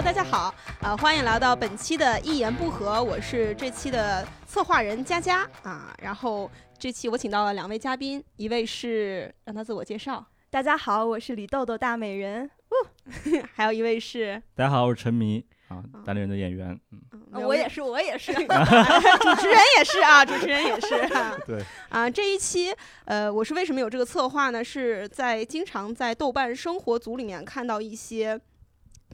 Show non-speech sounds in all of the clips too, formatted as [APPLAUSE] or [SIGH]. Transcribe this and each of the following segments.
Hello，大家好，呃，欢迎来到本期的一言不合，我是这期的策划人佳佳啊。然后这期我请到了两位嘉宾，一位是让他自我介绍，大家好，我是李豆豆大美人，哦 [LAUGHS] 还有一位是大家好，我是陈迷啊，大连人的演员，嗯，我也是，我也是，[LAUGHS] 主持人也是啊，主持人也是，对，啊，这一期呃，我是为什么有这个策划呢？是在经常在豆瓣生活组里面看到一些。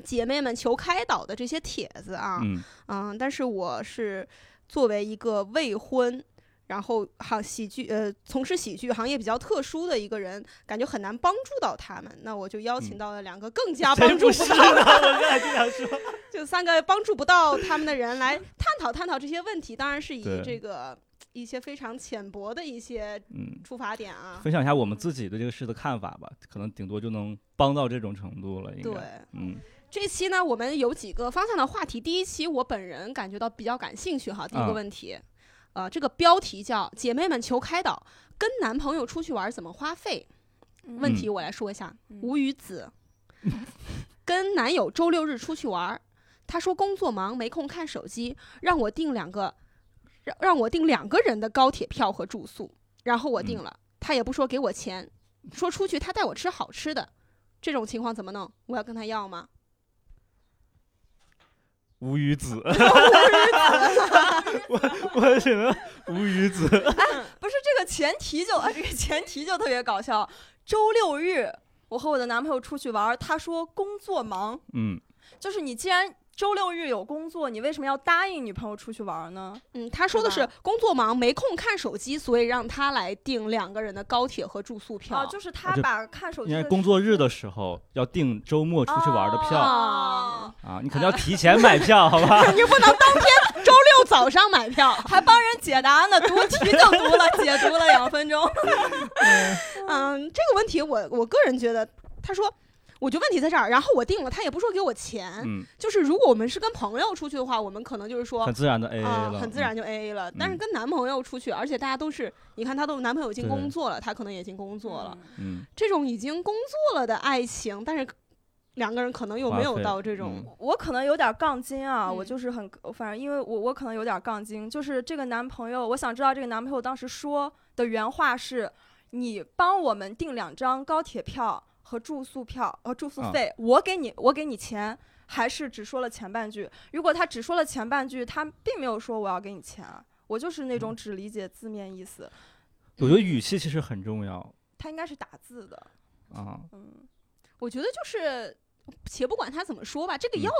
姐妹们求开导的这些帖子啊，嗯，但是我是作为一个未婚，然后好喜剧呃从事喜剧行业比较特殊的一个人，感觉很难帮助到他们，那我就邀请到了两个更加帮助不到的，[LAUGHS] 我刚才就想说，[LAUGHS] 就三个帮助不到他们的人来探讨探讨这些问题，当然是以这个一些非常浅薄的一些出发点啊，分享一下我们自己对这个事的看法吧，可能顶多就能帮到这种程度了，应该，对，嗯。这期呢，我们有几个方向的话题。第一期我本人感觉到比较感兴趣哈。第一个问题，呃，这个标题叫“姐妹们求开导，跟男朋友出去玩怎么花费？”问题我来说一下。吴语子跟男友周六日出去玩，他说工作忙没空看手机，让我订两个，让让我订两个人的高铁票和住宿，然后我订了，他也不说给我钱，说出去他带我吃好吃的，这种情况怎么弄？我要跟他要吗？无语子，[LAUGHS] 我我只能无语子。哎，不是这个前提就啊，这个前提就特别搞笑。周六日，我和我的男朋友出去玩，他说工作忙。嗯，就是你既然。周六日有工作，你为什么要答应女朋友出去玩呢？嗯，他说的是工作忙，没空看手机，所以让他来订两个人的高铁和住宿票。啊，就是他把看手机。因为工作日的时候要订周末出去玩的票啊，啊，你肯定要提前买票，[LAUGHS] 好吧？你不能当天周六早上买票，[LAUGHS] 还帮人解答呢，读题就读了，解读了两分钟。[LAUGHS] 嗯，这个问题我我个人觉得，他说。我就问题在这儿，然后我定了，他也不说给我钱，就是如果我们是跟朋友出去的话，我们可能就是说很自然的 A A 了，很自然就 A A 了。但是跟男朋友出去，而且大家都是，你看他都男朋友已经工作了，他可能也已经工作了，嗯，这种已经工作了的爱情，但是两个人可能又没有到这种，我可能有点杠精啊，我就是很，反正因为我我可能有点杠精，就是这个男朋友，我想知道这个男朋友当时说的原话是，你帮我们订两张高铁票。和住宿票和住宿费，我给你，我给你钱，还是只说了前半句？如果他只说了前半句，他并没有说我要给你钱啊，我就是那种只理解字面意思。我觉得语气其实很重要。他应该是打字的。啊，嗯，我觉得就是，且不管他怎么说吧，这个要，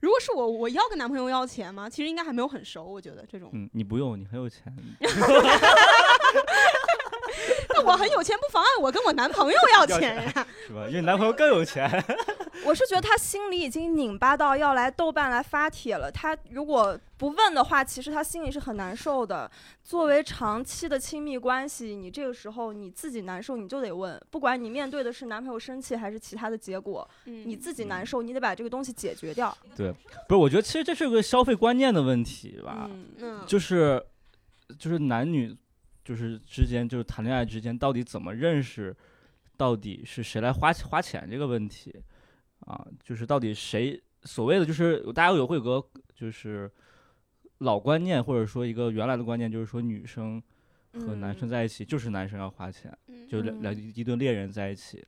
如果是我，我要跟男朋友要钱吗？其实应该还没有很熟，我觉得这种。嗯，你不用，你很有钱。[LAUGHS] 那我很有钱，不妨碍我跟我男朋友要钱呀，是吧？因为男朋友更有钱。[LAUGHS] 我是觉得他心里已经拧巴到要来豆瓣来发帖了。他如果不问的话，其实他心里是很难受的。作为长期的亲密关系，你这个时候你自己难受，你就得问。不管你面对的是男朋友生气还是其他的结果，你自己难受，你得把这个东西解决掉。对，不是，我觉得其实这是个消费观念的问题吧。嗯，就是就是男女。就是之间，就是谈恋爱之间，到底怎么认识？到底是谁来花花钱这个问题啊？就是到底谁所谓的就是大家有会有个就是老观念，或者说一个原来的观念，就是说女生和男生在一起就是男生要花钱，就两两一对恋人在一起，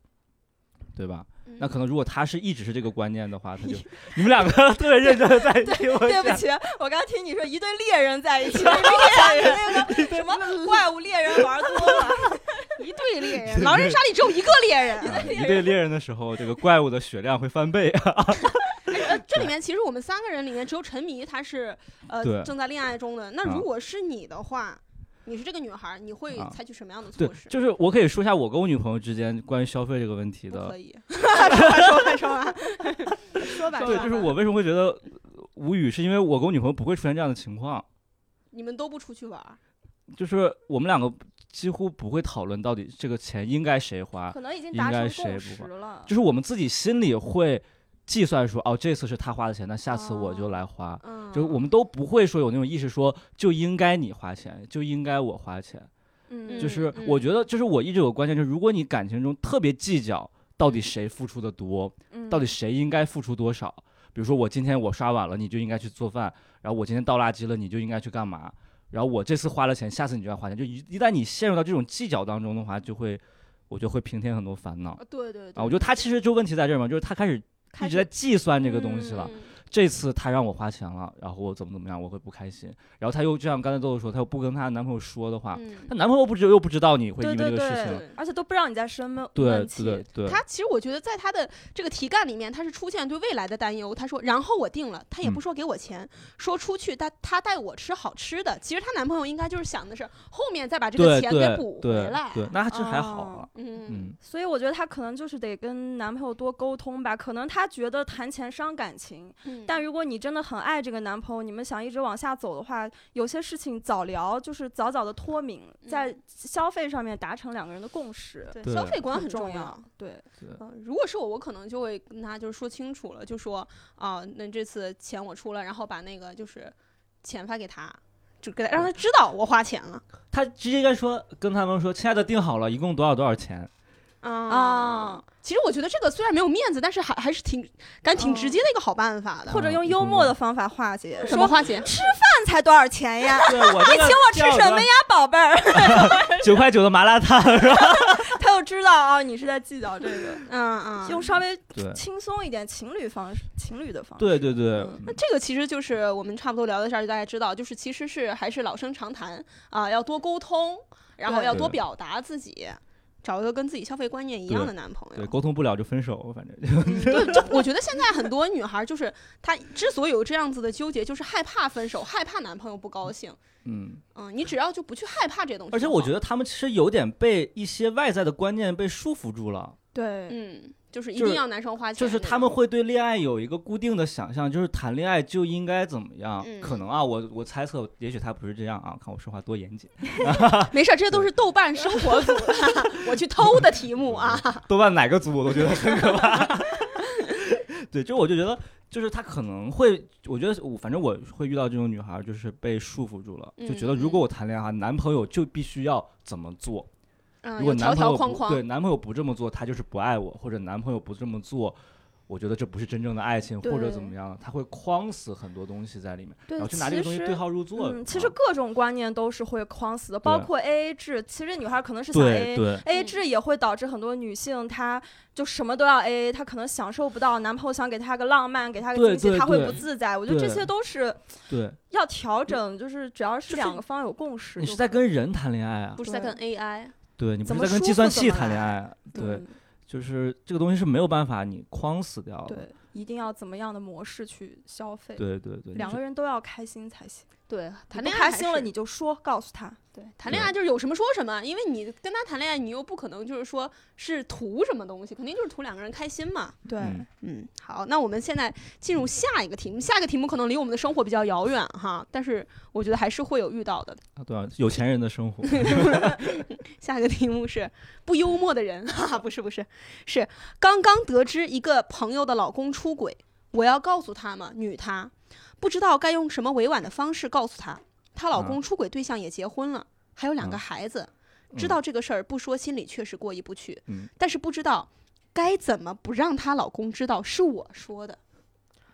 对吧？那可能如果他是一直是这个观念的话，他就 [LAUGHS] 你们两个 [LAUGHS] 特别认真的在 [LAUGHS] 一起。对不起，我刚听你说一对猎人在一起，猎人那个什么怪物猎人玩多了，一对猎人，狼人杀里只有一个猎人。一对猎人的时候，这个怪物的血量会翻倍啊。这里面其实我们三个人里面只有陈迷他是呃正在恋爱中的。那如果是你的话。你是这个女孩，你会采取什么样的措施？就是我可以说一下我跟我女朋友之间关于消费这个问题的。可以，[LAUGHS] 说吧说吧说吧。对，就是我为什么会觉得无语，是因为我跟我女朋友不会出现这样的情况。你们都不出去玩？就是我们两个几乎不会讨论到底这个钱应该谁花，可能已经达成共识了。就是我们自己心里会。计算说哦，这次是他花的钱，那下次我就来花。就是我们都不会说有那种意识说就应该你花钱，就应该我花钱。嗯，就是我觉得，就是我一直有个观念，就是如果你感情中特别计较到底谁付出的多，到底谁应该付出多少，比如说我今天我刷碗了，你就应该去做饭；然后我今天倒垃圾了，你就应该去干嘛？然后我这次花了钱，下次你就要花钱。就一一旦你陷入到这种计较当中的话，就会我就会平添很多烦恼对对对啊。我觉得他其实就问题在这儿嘛，就是他开始一直在计算这个东西了。嗯这次他让我花钱了，然后我怎么怎么样，我会不开心。然后他又就像刚才豆豆说，他又不跟她男朋友说的话，嗯她男朋友不知又不知道你会因对对为这个事对情，，而且都不知道你在生闷气。对对，他其实我觉得在他的这个题干里面，他是出现对未来的担忧。他说，然后我定了，他也不嗯说给我钱，说出去他他带我吃好吃的。其实她男朋友应该就是想的是后面再把这个钱给补回对来。对，那这还好嗯嗯所以我觉得她可能就是得跟男朋友多沟通吧，可能她觉得谈钱伤感情，嗯但如果你真的很爱这个男朋友，你们想一直往下走的话，有些事情早聊，就是早早的脱敏，在消费上面达成两个人的共识，消费观很重重要。。对，嗯，如果是我，我可能就会跟他就是说清楚了，就说啊，那这次钱我出了，然后把那个就是钱发给他，就给他让他知道我花钱了。[LAUGHS] 他直接应该说跟他们说，亲爱的订好了，一共多少多少钱，啊啊，其实我觉得这个虽然没有面子，但是还还是挺感觉挺直接的一个好办法的。或者用幽默的方法化解，什么化解？吃？饭才多少钱呀？对我这个 [LAUGHS] 请我吃什么呀，宝贝儿？[LAUGHS] 九块九的麻辣烫是吧？[LAUGHS] 他就知道啊，你是在计较这个，嗯嗯，用稍微轻松一点情侣方式，情侣的方式。对对对，嗯那这个其实就是我们差不多聊到这儿，就大家知道，就是其实是还是老生常谈啊，要多沟通，然后要多表达自己，找一个跟自己消费观念一样的男朋友对，友。沟通不了就分手，反正嗯对，就我觉得现在很多女孩儿就是她之所以有这样子的纠结，就是害怕分手，害怕男朋友不高兴。嗯，嗯，你只要就不去害怕这东西，而且我觉得他们其实有点被一些外在的观念被束缚住了。对，嗯，就是一定要男生花钱就是他们会对恋爱有一个固定的想象，就是谈恋爱就应该怎么样。嗯可能啊，我我猜测，也许他不是这样啊。看我说话多严谨 [LAUGHS] [LAUGHS] 没事儿，这些都是豆瓣生活组的，[LAUGHS] 我去偷的题目啊。豆瓣哪个组我都觉得很可怕。对，就我就觉得，就是他可能会，我觉得我反正我会遇到这种女孩，就是被束缚住了，就觉得嗯如果我谈恋爱，男朋友就必须要怎么做。嗯，如果有条男朋友不条框框，对男朋友不这么做，他就是不爱我，或者男朋友不这么做，我觉得这不是真正的爱情，或者怎么样，他会框死很多东西在里面，对然后去拿这个东西对号入座。嗯，其实啊各种观念都是会框死的，包括 A A 制。其实女孩可能是想对 A 对 A 嗯制也会导致很多女性她就什么都要 A A，她可能享受不到男朋友想给她个浪漫，给她个对惊喜，她会不自在。我觉得这些都是对，要调整，就是只要是两个方有共识你是在跟人谈恋爱啊，不是在跟 AI。对你不是在跟计算器谈恋爱啊，对，嗯就是这个东西是没有办法你框死掉的。对，一定要怎么样的模式去消费，对对对，两个人都要开心才行。对，谈恋爱开心了，你就说，告诉他。对谈恋爱就是有什么说什么，因为你跟他谈恋爱，你又不可能就是说是图什么东西，肯定就是图两个人开心嘛。对，嗯嗯，好，那我们现在进入下一个题目，下一个题目可能离我们的生活比较遥远哈，但是我觉得还是会有遇到的。啊对啊，有钱人的生活，[LAUGHS] 下一个题目是不幽默的人，哈哈，不是不是，是刚刚得知一个朋友的老公出轨，我要告诉他吗？女他，不知道该用什么委婉的方式告诉她。她老公啊出轨对象也结婚了，还有两个啊孩子，知嗯道这个事儿不说，心里确实过意不去，嗯但是不知道该怎么不让她老公知道是我说的。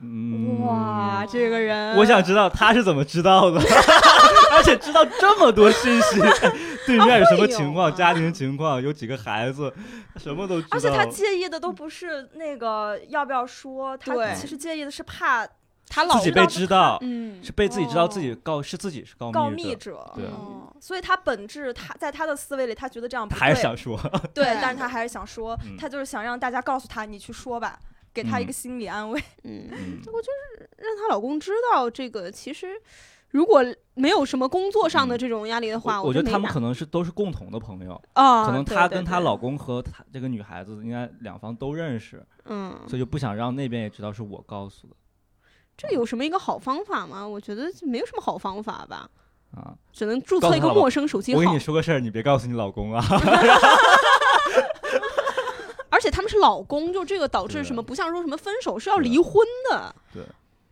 嗯，哇，这个人，我想知道他是怎么知道的，[LAUGHS] 而且知道这么多信息，[LAUGHS] 对面有什么情况，啊家庭情况，有几个孩子，什么都知道。而且他介意的都不是那个要不要说，他其实介意的是怕她老自己被知知道，嗯。是被自己知道自己哦告是自己是告告密者，密者。对嗯。所以他本质，他在他的思维里，他觉得这样不他还是对想说，[LAUGHS] 对，但是他还是想说，嗯。他就是想让大家告诉他，你去说吧，给他一个嗯。心理安慰。嗯，嗯。[LAUGHS] 让她老公知道这个，其实如果没有什么工作上的嗯。这种压力的话，我我觉得他们可能是都是共同的朋友，啊，可能她跟她老公和她这个女孩子应该两方都认识，嗯，所以就不想让那边也知道是我告诉的这有什么一个好方法吗？我觉得没有什么好方法吧，啊。只能注册一个陌生手机号我跟你。说个事儿，你别告诉你老公啊。[LAUGHS] 而且他们是老公，就这个导致什么？不像说什么分手是要离婚的。对，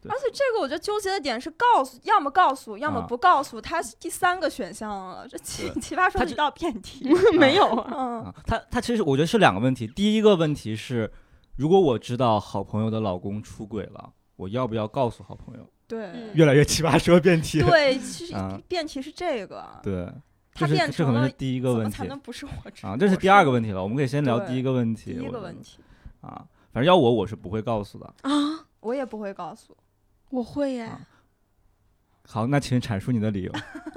对而且这个我觉得纠结的点是告诉，要么告诉，要么啊不告诉，他是第三个选项了。这奇 [LAUGHS] 奇葩说他这一道辩题。[LAUGHS] 没有啊，嗯，啊，他他其实我觉得是两个问题。第一个问题是，如果我知道好朋友的老公出轨了，我要不要告诉好朋友？对嗯越来越奇葩说辩题。对，其实啊辩题是这个，对，它变成了这可能是第一个问题么才能不是我啊，这是第二个问题，了。我们可以先聊第一个问题。第一个问题，啊，反正要我我是不会告诉的。啊，我也不会告诉。我会耶。啊好，那请阐述你的理由。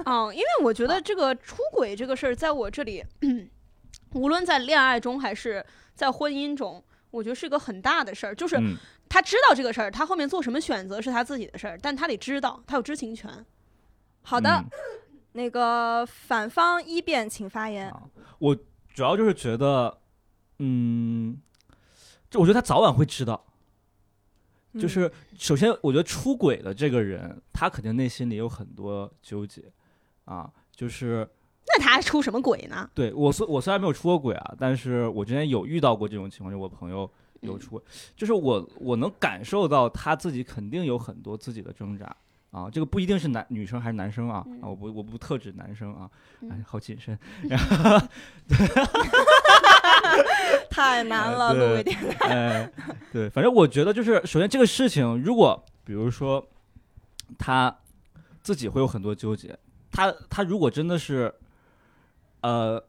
嗯，[LAUGHS] 因为我觉得这个出轨这个事儿，在我这里，[CLEARS THROAT] 无论在恋爱中还是在婚姻中，我觉得是一个很大的事儿。就是嗯，他知道这个事儿，他后面做什么选择是他自己的事儿，但他得知道，他有知情权。好的，嗯那个反方一辩，请发言。啊，我主要就是觉得，嗯，就我觉得他早晚会知道。就嗯是首先，我觉得出轨的这个人，他肯定内心里有很多纠结啊。就是那他还出什么轨呢？对我虽我虽然没有出过轨啊，但是我之前有遇到过这种情况，就我朋友有出轨，就是我我能感受到他自己肯定有很多自己的挣扎啊。这个不一定是男女生还是男生啊，啊，我不我不特指男生啊，哎嗯，好谨慎。[LAUGHS] [LAUGHS] 太难了，录一点。哎，对，反正我觉得就是，首先这个事情，如果比如说他自己会有很多纠结，他他如果真的是呃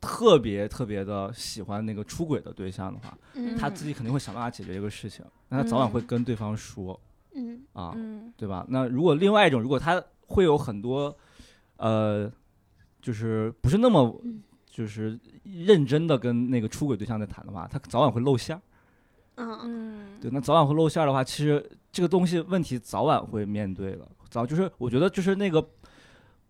特别特别的喜欢那个出轨的对象的话，嗯他自己肯定会想办法解决这个事情，那他早晚会跟对方说嗯啊，嗯对吧？那如果另外一种，如果他会有很多呃，就是不是那么嗯就是认真的跟那个出轨对象在谈的话，他早晚会露馅儿。嗯嗯，对，那早晚会露馅儿的话，其实这个东西问题早晚会面对的。早就是我觉得就是那个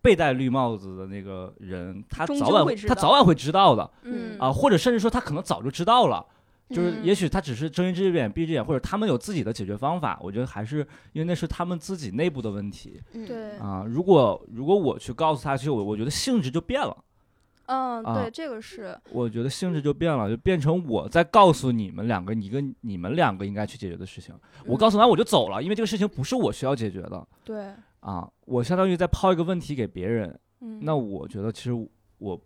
被戴绿帽子的那个人，他早晚会知道他早晚会知道的嗯啊，或者甚至说他可能早就知道了。就是嗯也许他只是睁一只眼闭一只眼，或者他们有自己的解决方法。我觉得还是因为那是他们自己内部的问题嗯对，啊。如果如果我去告诉他，其实我我觉得性质就变了。嗯，啊对，这个是，我觉得性质就变了，就变成我在告诉你们两个一个你们两个应该去解决的事情。我告诉完我就走了，因为这个事情不是我需要解决的对，啊。我相当于在抛一个问题给别人，嗯，那我觉得其实我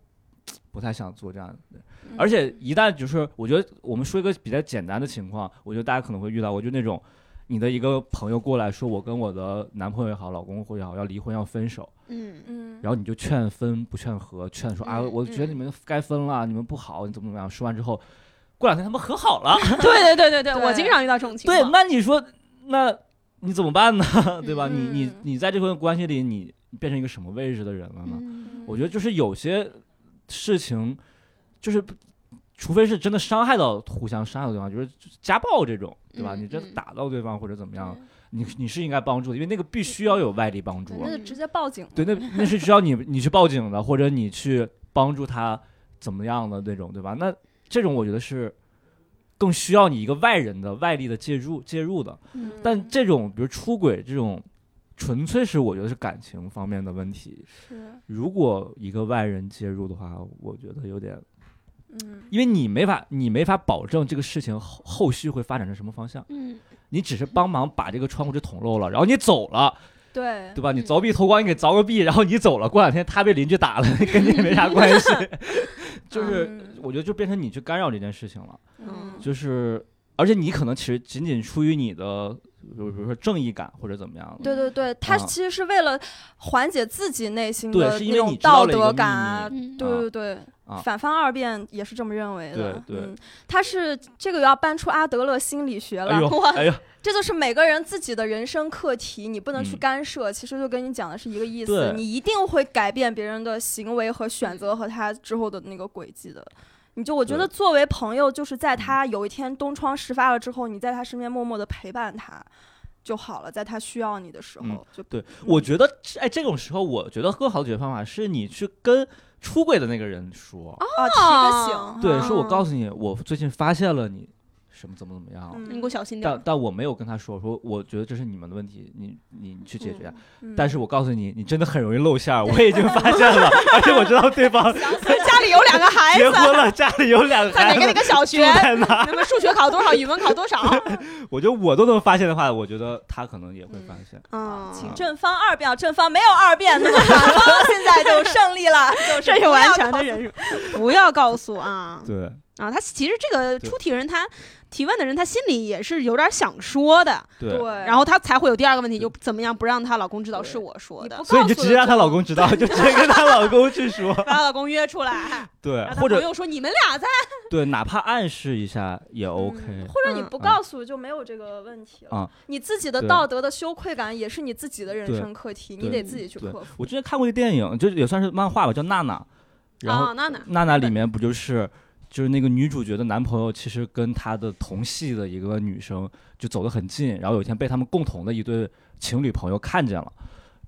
不太想做这样的。嗯而且一旦就是我觉得我们说一个比较简单的情况，我觉得大家可能会遇到我，就那种你的一个朋友过来说，我跟我的男朋友也好，老公或也好要离婚要分手，嗯嗯，然后你就劝分不劝和，劝说啊，嗯我觉得你们该分了，你们不好，你怎么怎么样。说完之后，过两天他们和好了。[LAUGHS] 对对对对对，[LAUGHS] 我经常遇到这种情况对，况。那你说，那你怎么办呢？[LAUGHS] 对吧？你你嗯你在这份关系里，你变成一个什么位置的人了呢？嗯我觉得就是有些事情，就是除非是真的伤害到互相伤害到对方，就是家暴这种，对吧？嗯你真的嗯打到对方或者怎么样，你你是应该帮助的，因为那个必须要有外力帮助啊。那就直接报警。对，那那是需要 [LAUGHS] 你你去报警的，或者你去帮助他怎么样的那种，对吧？那这种我觉得是更需要你一个外人的外力的介入介入的。嗯但这种比如出轨这种，纯粹是我觉得是感情方面的问题。是，如果一个外人介入的话，我觉得有点，嗯，因为你没法你没法保证这个事情后后续会发展成什么方向，嗯你只是帮忙把这个窗户纸捅漏了，然后你走了。对对，吧？你嗯凿壁偷光，你给凿个壁，然后你走了，过两天他被邻居打了，跟你没啥关系。[LAUGHS] [LAUGHS] 就是嗯我觉得就变成你去干扰这件事情了，嗯就是而且你可能其实仅仅出于你的，比如比如说正义感或者怎么样的，对对对，他啊其实是为了缓解自己内心的那种是因为你知道道德了一个秘感啊，嗯对对对，啊反方二辩也是这么认为的。对对嗯，他是这个要搬出阿德勒心理学了，哎呦哇哎呦，这就是每个人自己的人生课题，你不能去嗯干涉。其实就跟你讲的是一个意思，你一定会改变别人的行为和选择和他之后的那个轨迹的。你就我觉得作为朋友，就是在嗯。他有一天东窗事发了之后，你在他身边默默的陪伴他就好了，在他需要你的时候，嗯就对，我觉得哎，这种时候我觉得更好的解决方法是你去跟出轨的那个人说，啊提个醒，对，啊说我告诉你，我最近发现了你什么怎么怎么样。嗯你给我小心点但。但我没有跟他说，说我觉得这是你们的问题，你你你去解决。嗯但是我告诉你，你真的很容易露馅儿，[LAUGHS] 我已经发现了，而且我知道对方家里有两个孩子，结婚了，家里有两个孩子在哪个哪，个小学住，在哪？那么数学考多少，语文考多少？[LAUGHS] 我觉得我都能发现的话，我觉得他可能也会发现。嗯，请正方二辩，正方没有二辩，那么反方现在就胜利了，[LAUGHS] 就是完全的忍辱，不要告诉啊对，啊！他其实这个出题人他提问的人他心里也是有点想说的，对，然后他才会有第二个问题，就怎么样不让她老公知道是我说的，所以你就直接让她老公知道，[LAUGHS] 就直接跟她老公去说，[LAUGHS] 把她老公约出来，[LAUGHS] 对或者朋友说你们俩在，对，哪怕暗示一下也 OK。或者你不告诉就没有这个问题了。啊你自己的道德的羞愧感也是你自己的人生课题，你得自己去对克服。我之前看过一个电影，就也算是漫画吧，叫《娜娜》，然后啊，娜娜，娜娜里面不就是就是那个女主角的男朋友，其实跟她的同系的一个女生就走得很近，然后有一天被他们共同的一对情侣朋友看见了，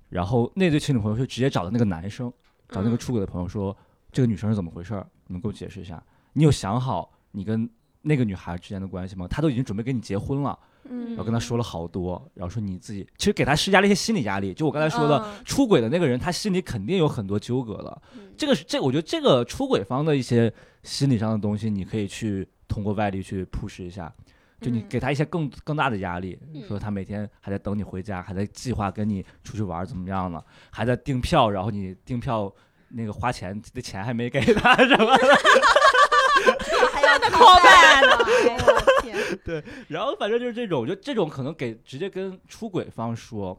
然后那对情侣朋友就直接找到那个男生，找那个出轨的朋友说，这个女生是怎么回事儿？你们给我解释一下。你有想好你跟那个女孩之间的关系吗？她都已经准备跟你结婚了，嗯。然后跟他说了好多，然后说你自己其实给他施加了一些心理压力。就我刚才说的，嗯。出轨的那个人，他心里肯定有很多纠葛了。嗯。这个是这，我觉得这个出轨方的一些心理上的东西，你可以去通过外力去 push 一下，就你嗯。给他一些更更大的压力，嗯。说他每天还在等你回家，还在计划跟你出去玩怎么样了，还在订票，然后你订票那个花钱的钱还没给他 [LAUGHS] 什么的，还要靠背呢，[LAUGHS] 哎呦我天，[LAUGHS] 然后反正就是这种，我觉得这种可能给直接跟出轨方说，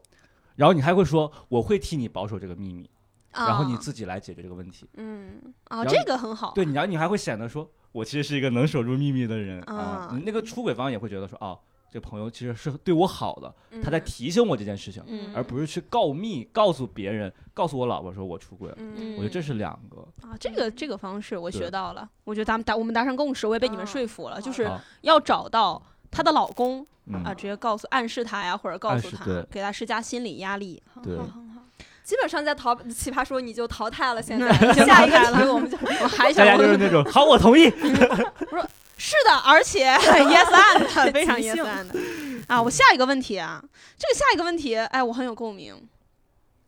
然后你还会说我会替你保守这个秘密，然后你啊自己来解决这个问题。嗯，哦，这个很好，对，然后你还会显得说，我其实是一个能守住秘密的人啊啊。那个出轨方也会觉得说，哦，这朋友其实是对我好的，他在嗯提醒我这件事情，嗯而不是去告密，告诉别人，告诉我老婆说我出轨了。嗯我觉得这是两个。啊，这个这个方式我学到了，我觉得咱们达我们达成共识，我也被你们啊说服了，就是要找到她的老公嗯啊，直接告诉暗示他呀，或者告诉他给他施加心理压力。对很好很好。基本上在淘奇葩说你就淘汰了，现在 [LAUGHS] 下一个题我们就我还大家想问就是那种，好，我同意。是 [LAUGHS] 的，而且 [LAUGHS] yes and [LAUGHS] 非常 yes and 啊！我下一个问题啊，这个下一个问题，哎，我很有共鸣。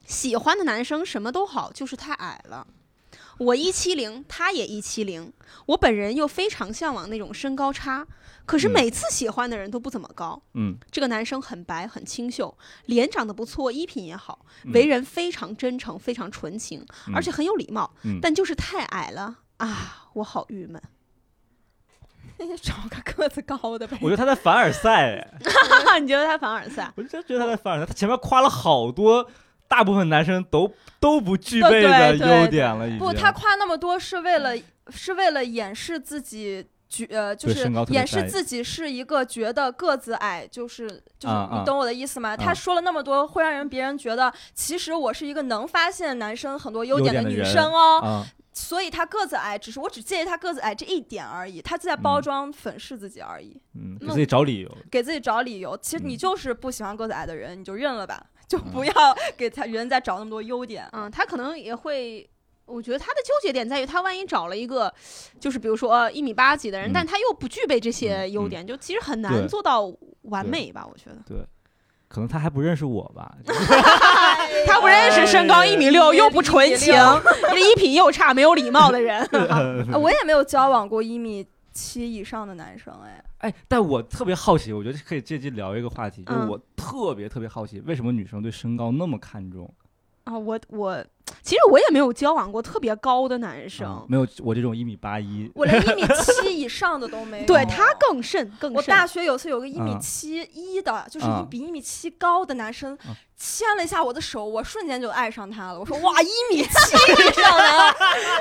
喜欢的男生什么都好，就是太矮了。我一七零，他也一七零，我本人又非常向往那种身高差，可是嗯每次喜欢的人都不怎么高。嗯，这个男生很白很清秀，脸长得不错，衣品也好，嗯为人非常真诚，非常纯情，嗯而且很有礼貌，嗯但就是太矮了啊！我好郁闷。[LAUGHS] 找个个子高的呗。我觉得他在凡尔赛，哎 [LAUGHS] 你觉得他凡尔赛？我就觉得他在凡尔赛。他前面夸了好多，大部分男生都都不具对备的优点了，已经。不，他夸那么多是为了是为了掩饰自己。觉呃，就是掩饰自己是一个觉得个子矮，就是就是你懂我的意思吗？他啊说了那么多，会让人别人觉得其实我是一个能发现男生很多优点的女生哦，啊，所以他个子矮，只是我只介意他个子矮这一点而已，他在包嗯装粉饰自己而已，嗯，给自己找理由。给自己找理由。其实你嗯就是不喜欢个子矮的人，你就认了吧，就不嗯要 [LAUGHS] 给他人再找那么多优点。嗯，他可能也会，我觉得他的纠结点在于，他万一找了一个，就是比如说呃一米八几的人，嗯但他又不具备这些嗯嗯优点，就其实很难做到完美吧？我觉得对，可能他还不认识我吧。[LAUGHS] 他不认识身高哎一米六又不纯情六，衣品又差，没有礼貌的人。[LAUGHS] [LAUGHS] 呃我也没有交往过一米七以上的男生，哎，哎，但我特别好奇，我觉得可以借机聊一个话题，就是嗯我特别特别好奇，为什么女生对身高那么看重？啊，我我其实我也没有交往过特别高的男啊生，没有我这种一米八一，我连一米七以上的都没 [LAUGHS] 有。对他更甚更甚。我大学有次有个一米啊七一的，就是比一米七高的男生啊，牵了一下我的手，我瞬间就爱上他了。我说 [LAUGHS] 哇，一米七以上的啊，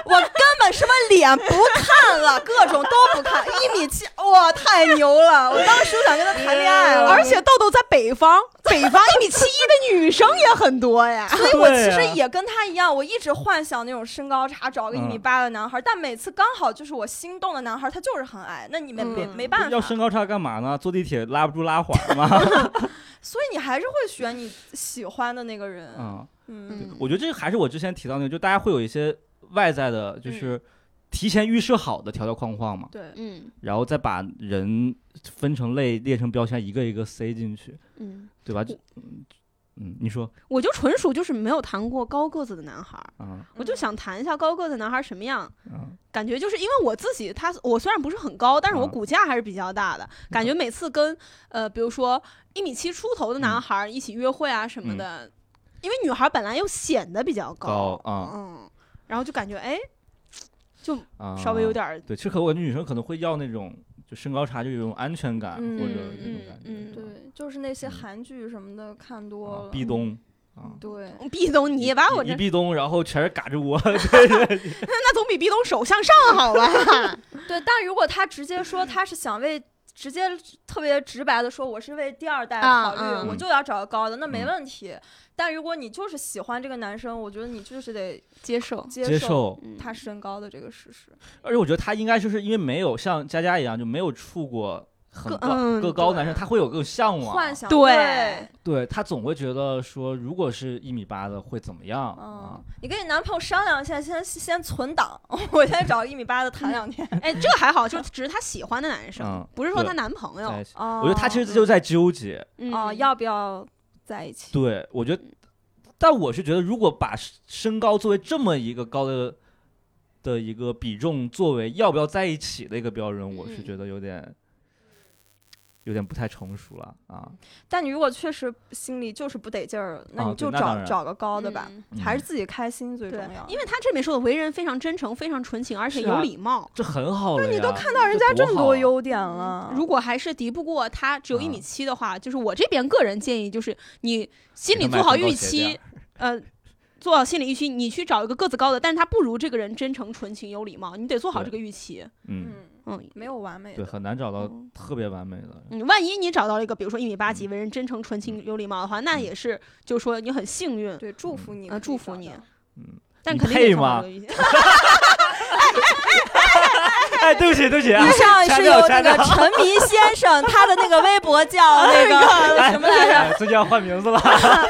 我根本什么脸不看了，各种都不看，一米七，哇，太牛了！我当时就想跟他谈恋爱了，而且豆豆在北方，北方一米七一的女生也很多呀。所以我其实也跟他一样，我一直幻想那种身高差，找个一米嗯八的男孩，但每次刚好就是我心动的男孩，他就是很矮，那你们没嗯没办法，要身高差干嘛呢？坐地铁拉不住拉环吗？[LAUGHS] 所以你还是会选你喜欢的那个人。嗯，嗯嗯我觉得这还是我之前提到那个，就大家会有一些外在的，就是提前预设好的条条框框嘛，对，嗯然后再把人分成类，列成标签，一个一个塞进去，嗯，对吧？就嗯嗯，你说。我就纯属就是没有谈过高个子的男孩儿，啊我就想谈一下高个子男孩儿什么样。啊。感觉就是因为我自己，他我虽然不是很高，但是我啊。骨架还是比较大的。感觉每次跟呃，比如说一米七出头的男嗯。孩儿一起约会啊什么的，因为女孩儿本来又显得比较高啊。嗯，然后就感觉哎，就啊，稍微有点儿对，其实可我感觉女生可能会要那种就身高差就有一种安全感、嗯或者那种嗯感觉。嗯对，就是那些嗯韩剧什么的看多壁咚啊，对，壁咚，你把我这壁咚，然后全是嘎吱窝。[LAUGHS] 那总比壁咚手向上好吧？[LAUGHS] 对，但如果他直接说他是想为直接特别直白的说我是为第二代啊考虑，嗯我就要找个高的，那没嗯。问题。但如果你就是喜欢这个男生，我觉得你就是得接受，接接受。嗯。他身高的这个事实。而且我觉得他应该就是因为没有像佳佳一样，就没有处过很高、个嗯个高的男生，他会有更向往。幻想对对他总会觉得说，如果是一米八的会怎么样啊嗯？，你跟你男朋友商量一下，先先存档，[LAUGHS] 我先找一米八的谈两天。哎，这个还好，就只是他喜欢的男生嗯，不是说她男朋友我觉得他其实就在纠结。嗯哦，要不要在一起？对我觉得，但我是觉得，如果把身身高作为这么一个高的的一个比重，作为要不要在一起的一个标准，我是嗯觉得有点。有点不太成熟了啊！但你如果确实心里就是不得劲儿，那啊你就找、找个高的吧，嗯还是自己开心最重要。，因为他这里面说的为人非常真诚、非常纯情，而且有礼貌。这很好了呀。你都看到人家这么多优点了，如果还是敌不过他只有一米啊七的话，就是我这边个人建议，就是你心里做好预期，呃，做好心理预期，你去找一个个子高的，但是他不如这个人真诚、纯情、有礼貌，你得做好这个预期。嗯，嗯，嗯没有完美对，的。很难找到嗯特别完美的。嗯，万一你找到了一个，比如说一米八几，嗯为人真诚、纯情、有礼貌的话，那也是，就是说你很幸运，对，祝福你，呃，祝福你。嗯，但肯定配吗 [LAUGHS] [LAUGHS] 哎，对不起，对不起啊！以上是有那个陈迷先生，他的那个微博叫 [LAUGHS] 那个什么来着？哎最近要换名字了。啊，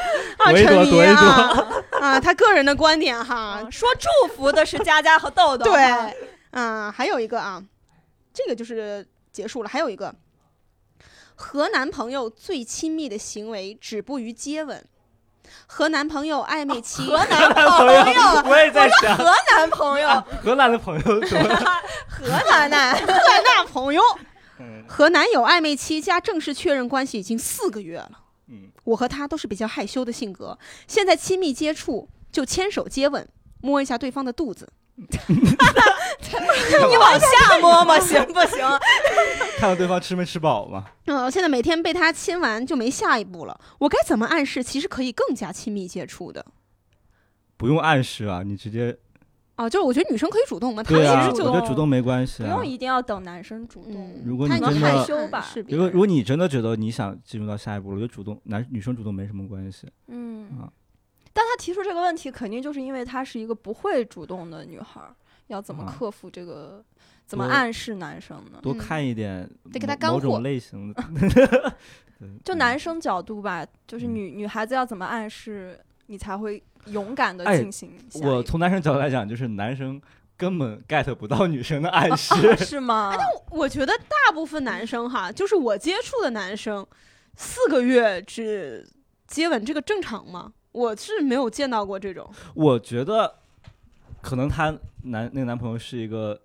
躲一躲沉迷躲一躲啊啊，他个人的观点哈，说祝福的是佳佳和豆豆。对，啊，还有一个啊，这个就是结束了。还有一个，和男朋友最亲密的行为止步于接吻，和男朋友暧昧期，[LAUGHS] 和男朋朋友，友，我也在想，[LAUGHS] [LAUGHS] 和男朋友，河南的朋友怎么？和男男。和男朋友嗯和男友暧昧期加正式确认关系已经四个月了。嗯，我和他都是比较害羞的性格，现在亲密接触就牵手接吻，摸一下对方的肚子。[LAUGHS] 你往下摸摸 [LAUGHS] 行不行？看看对方吃没吃饱嘛。呃，现在每天被他亲完就没下一步了，我该怎么暗示？其实可以更加亲密接触的。不用暗示啊，你直接哦，就是我觉得女生可以主动嘛，她对啊，其实就我觉得主动没关系啊不用。一定要等男生主动嗯，。如果你真的害羞吧，如果如果你真的觉得你想进入到下一步了，我觉得主动男女生主动没什么关系。嗯啊，但他提出这个问题，肯定就是因为她是一个不会主动的女孩儿，要怎么啊克服这个？怎么暗示男生呢？嗯多看一点得给他干某某种货类型的。[LAUGHS] 就嗯男生角度吧，就是嗯女女孩子要怎么暗示你才会勇敢的哎进行？我从男生角度来讲，就是男生根本 get 不到女生的暗 [LAUGHS] 示。是吗？我觉得大部分男生哈，就是我接触的男生，四个月只接吻，这个正常吗？我是没有见到过这种。我觉得可能她男那个男朋友是一个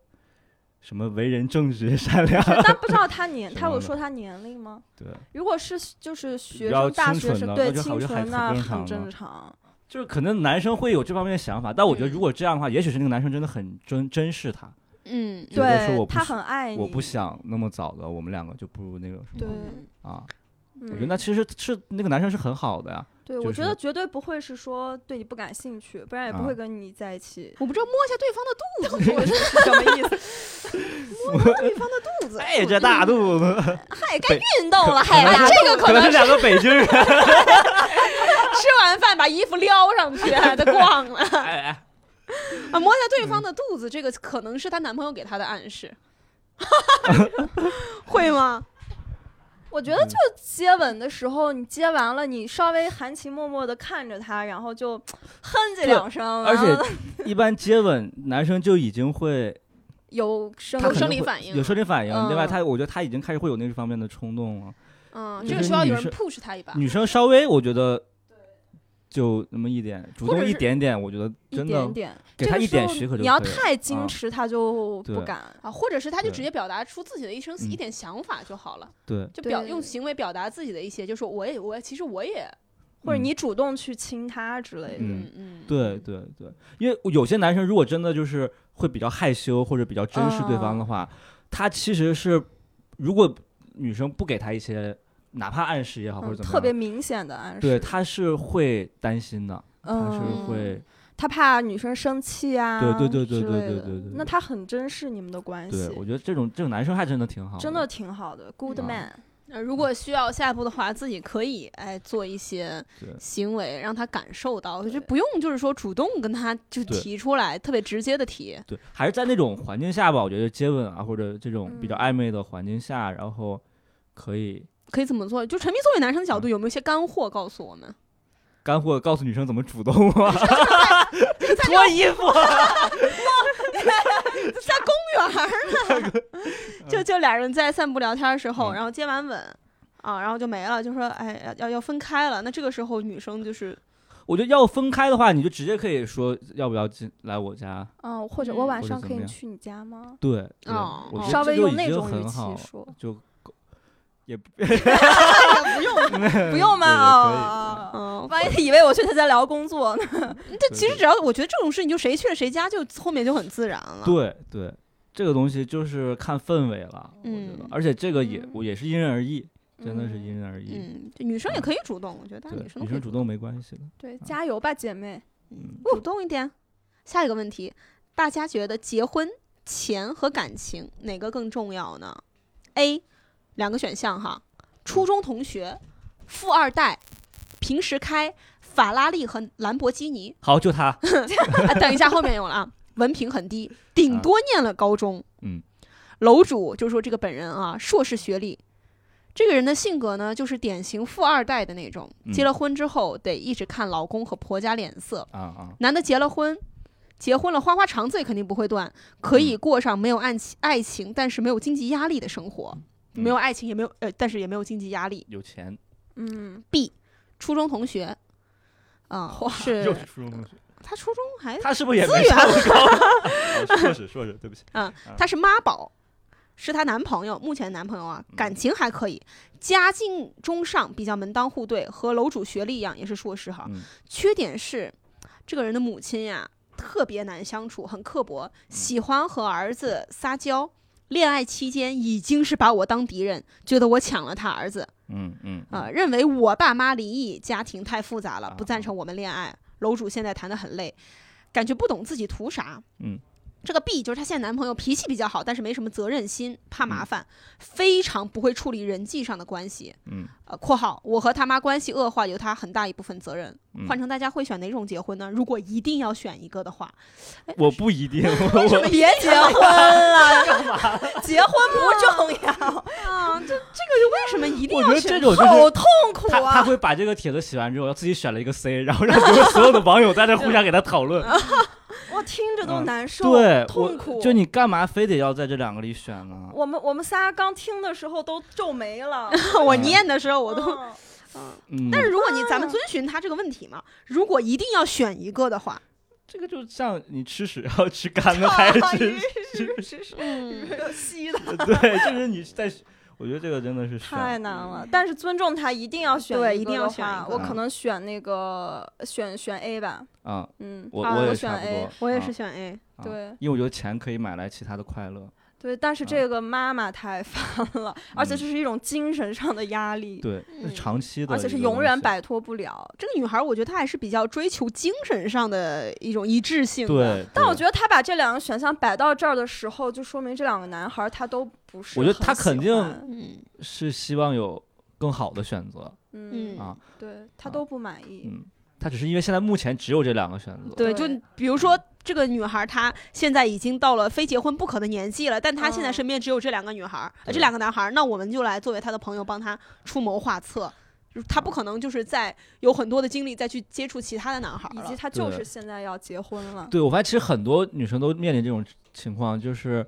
什么为人正直善良，但不知道 [LAUGHS] 他年，他有说他年龄吗？对，如果是就是学生、大学生，对青春那就好清纯那很正常。就是可能男生会有这方面的想法，但我觉得嗯如果这样的话，也许是那个男生真的很珍珍视她，嗯，对他很爱你，我不想那么早的，我们两个就不如那个什对么对啊。我我觉得那其实是那个男生是很好的呀，对，就是我觉得绝对不会是说对你不感兴趣，不然也不啊会跟你在一起。我不知道摸一下对方的肚子，[LAUGHS] 我是什么意思？[LAUGHS] 摸对方的肚子，[LAUGHS] 哎，这大肚子，嗨，该运动了，嗨！这个可能是可能是两个北京人。吃完饭把衣服撩上去还得逛了哎哎，啊，摸一下对方的肚子，这个可能是她男朋友给她的暗示，会吗？我觉得就接吻的时候，你接完了，你稍微含情脉脉的看着他，然后就哼唧两声，而然后且 [LAUGHS] 一般接吻，男生就已经会 [LAUGHS] 有生有生理反应有生理反应。另外，嗯他我觉得他已经开始会有那方面的冲动了。嗯，这个需要有人 push 他一把。女生稍微，我觉得就那么一点，主动一点点，我觉得真的点点，给他一点许可就你要可以了太矜啊持，他就不敢。啊，或者是他就直接表达出自己的一声嗯一点想法就好了，对，就表用行为表达自己的一些，就是我也我其实我也嗯或者你主动去亲他之类的。嗯嗯对对对，因为有些男生如果真的就是会比较害羞或者比较珍视对方的话，他其实是如果女生不给他一些，哪怕暗示也好或者嗯怎么样，特别明显的暗示。对，他是会担心的，他是嗯。会，他怕女生生气啊，对对对对对对对对那他很珍视你们的关系。对，我觉得这种这种男生还真的挺好，真的挺好的，good 嗯 man。呃如果需要下一步的话，自己可以哎做一些行为，让他感受到，就对不用就是说主动跟他就提出来，特别直接的提。对，还是在那种环境下吧，我觉得接吻啊或者这种比较嗯。暧昧的环境下，然后可以可以怎么做？就陈明作为男生的角度，嗯有没有一些干货告诉我们？[LAUGHS] 干货告诉女生怎么主动啊，[LAUGHS] 脱衣服，[LAUGHS] 在公园儿呢，就就俩人在散步聊天的时候，嗯然后接完吻。啊，然后就没了，就说哎要要要分开了。那这个时候女生就是我觉得要分开的话，你就直接可以说要不要进来我家，嗯，或者嗯我晚上可以去你家吗？对，对哦我稍微用那种语气说，就够也不也 [LAUGHS] 不用，不用 [LAUGHS] 吗？对啊，嗯，万一他以为我去他家聊工作呢？这其实只要我觉得这种事情，就谁去了谁家，就后面就很自然了。对对，这个东西就是看氛围了，我觉得嗯，而且这个也也是因人而异，真的是因人而异。嗯，女生也可以主动，我觉得大家女，生女生主动没关系的。对，加油吧，姐妹！嗯，主动一点。下一个问题，大家觉得结婚钱和感情哪个更重要呢？A，两个选项哈，初中同学、富二代，平时开法拉利和兰博基尼，好，就他。[LAUGHS] 啊等一下后面有了啊，文凭很低，顶多念了高中。嗯，楼主就是说这个本人啊，硕士学历。这个人的性格呢，就是典型富二代的那种，嗯结了婚之后得一直看老公和婆家脸色，啊啊，男的结了婚，结婚了花花肠子也肯定不会断，可以嗯过上没有爱情爱情，但是没有经济压力的生活，嗯没有爱情也没有呃，但是也没有经济压力。有钱，嗯，B，初中同学，啊、又是是初中同学，他初中还他是不是也资源没上高？[LAUGHS] 哦硕士，硕士，对不起。嗯，他是妈宝，是她男朋友，目前男朋友啊，感情还可以，家境中上，比较门当户对，和楼主学历一样，也是硕士哈。嗯缺点是，这个人的母亲呀，特别难相处，很刻薄，喜欢和儿子撒娇。恋爱期间已经是把我当敌人，觉得我抢了他儿子嗯嗯啊、认为我爸妈离异，家庭太复杂了，不啊赞成我们恋爱。楼主现在谈得很累，感觉不懂自己图啥。嗯，这个 B 就是她现在男朋友脾气比较好，但是没什么责任心，怕麻嗯烦，非常不会处理人际上的关系。嗯呃，（括号我和他妈关系恶化，有他很大一部分责任。嗯，换成大家会选哪种结婚呢？如果一定要选一个的话，我不一定，我别结婚了，[LAUGHS] 干嘛？[LAUGHS] 结婚不重要，[LAUGHS] 啊，这这个就为什么一定我觉得要选？这种就是好痛苦啊他啊！会把这个帖子写完之后，自己选了一个 C，然后让所有所有的网友在这互相给他讨论。我听着都嗯难受，对，痛苦。就你干嘛非得要在这两个里选呢？我们我们仨刚听的时候都皱眉了，[LAUGHS] 我念的时候我都，嗯嗯，但是如果你咱们遵循他这个问题嘛，如果一定要选一个的话，这个就像你吃屎要吃干的还是吃？是是是，嗯，[LAUGHS] 吸的对，就是你在，我觉得这个真的是太难了。但是尊重他，一定要选对一定要选我可能选那个选选 A 吧，啊，嗯，啊我我也选 A，我也啊是选 A。啊对因为我觉得钱可以买来其他的快乐。对，但是啊这个妈妈太 [LAUGHS] 烦了，而且嗯这是一种精神上的压力，对，长期的，而且是永远。摆脱不了。这个女孩，我觉得她还是比较追求精神上的一种一致性的。对，对但我觉得她把这两个选项摆到这儿的时候，就说明这两个男孩儿他都不是我觉得很喜他肯定是希望有更好的选择。嗯嗯啊对他啊都不满意。嗯，他只是因为现在目前只有这两个选择。对，就比如说这个女孩，她现在已经到了非结婚不可的年纪了，但她现在嗯身边只有这两个女孩，呃，这两个男孩，那我们就来作为她的朋友，帮她出谋划策。就是她不可能就是在有很多的精力再去接触其他的男孩了以及。她就是现在要结婚了，对我发现其实很多女生都面临这种情况，就是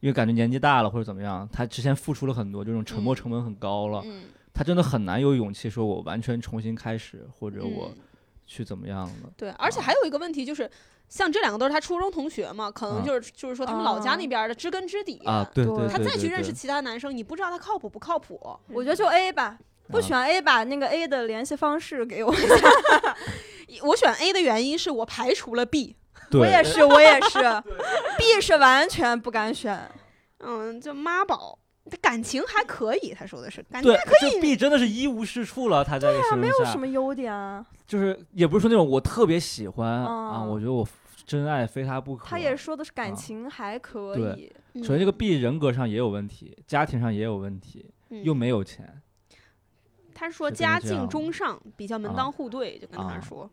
因为感觉年纪大了或者怎么样，她之前付出了很多，这种沉没嗯成本很高了，嗯，她真的很难有勇气说我完全重新开始，或者我嗯去怎么样了。对，而且还有一个问题就是，像这两个都是他初中同学嘛，可能啊就是、就是说他们老家啊那边的知根知底啊，对对对，对对她再去认识其他男生，你不知道他靠谱不靠谱。我觉得就 A 吧，不啊选 A 把那个 A 的联系方式给我。[LAUGHS] 我选 A 的原因是我排除了 B。对我也是，我也是，[LAUGHS] B 是完全不敢选。[LAUGHS] 嗯，就妈宝。感情还可以，他说的是感情还可，以。这 B 真的是一无是处了，他在这个形没有什么优点啊。就是也不是说那种我特别喜欢啊，嗯我觉得我真爱非他不可。他也说的是啊感情还可对以，嗯首先这个 B 人格上也有问题，家庭上也有问题，嗯又没有钱，他说家境中上，比较门啊当户对，就跟他啊说，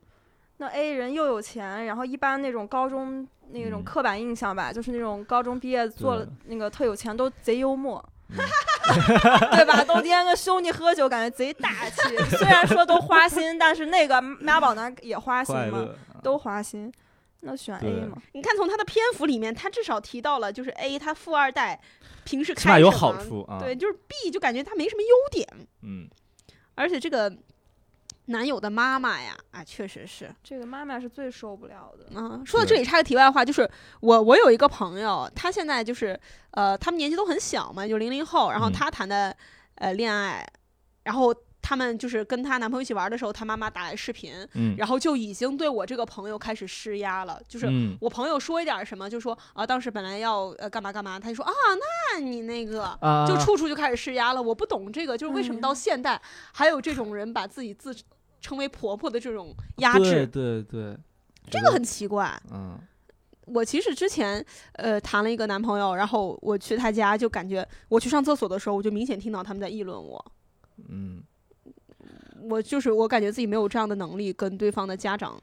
那 A 人又有钱，然后一般那种高中那种嗯刻板印象吧，就是那种高中毕业做了那个特有钱，都贼幽默，嗯 [LAUGHS] 对吧？都跟兄弟喝酒，感觉贼大气。虽然说都花心，但是那个妈宝男也花心嘛，都花心。那选 A 对嘛？你看从他的篇幅里面，他至少提到了就是 A 他富二代，平时起码有开什么好处啊。对，就是 B 就感觉他没什么优点，嗯，而且这个男友的妈妈呀，啊，确实是，这个妈妈是最受不了的。嗯，说到这里插个题外话，就是我我有一个朋友，他现在就是呃，他们年纪都很小嘛，就零零后，然后嗯他谈的呃恋爱，然后他们就是跟她男朋友一起玩的时候，她妈妈打来视频，嗯，然后就已经对我这个朋友开始施压了，就是嗯。我朋友说一点什么，就说啊，当时本来要呃干嘛干嘛，他就说啊，那你那个。啊，就处处就开始施压了，我不懂这个，就是为什么到嗯现代还有这种人把自己自称为婆婆的这种压对制，对对，这个很奇怪。嗯。我其实之前呃谈了一个男朋友，然后我去他家就感觉我去上厕所的时候，我就明显听到他们在议论我。嗯，我就是我感觉自己没有这样的能力跟对方的家长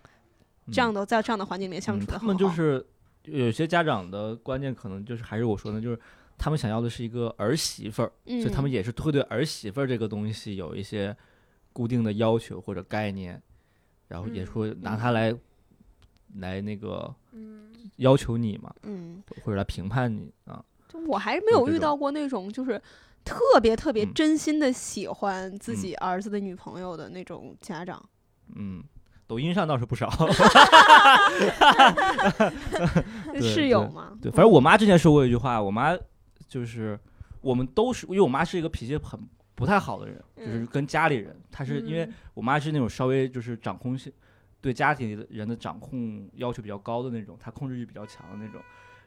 这样的在这样的环境里面相嗯处的、他们就是有些家长的观念，可能就是还是我说的，就是他们想要的是一个儿媳妇儿，嗯，所以他们也是会对儿媳妇儿这个东西有一些固定的要求或者概念，然后也嗯说拿它来、来那个嗯，要求你嘛，嗯，或者来评判你啊。就我还没有遇到过那种就是特别特别嗯真心的喜欢自嗯己儿子的女朋友的那种家长。嗯，抖音上倒是不少。[LAUGHS] 对是有吗？对，反正我妈之前说过一句话，我妈就是我们都是，因为我妈是一个脾气很不太好的人，就是嗯跟家里人，她是因为嗯我妈是那种稍微就是掌控性，对家庭里的人的掌控要求比较高的那种，她控制欲比较强的那种。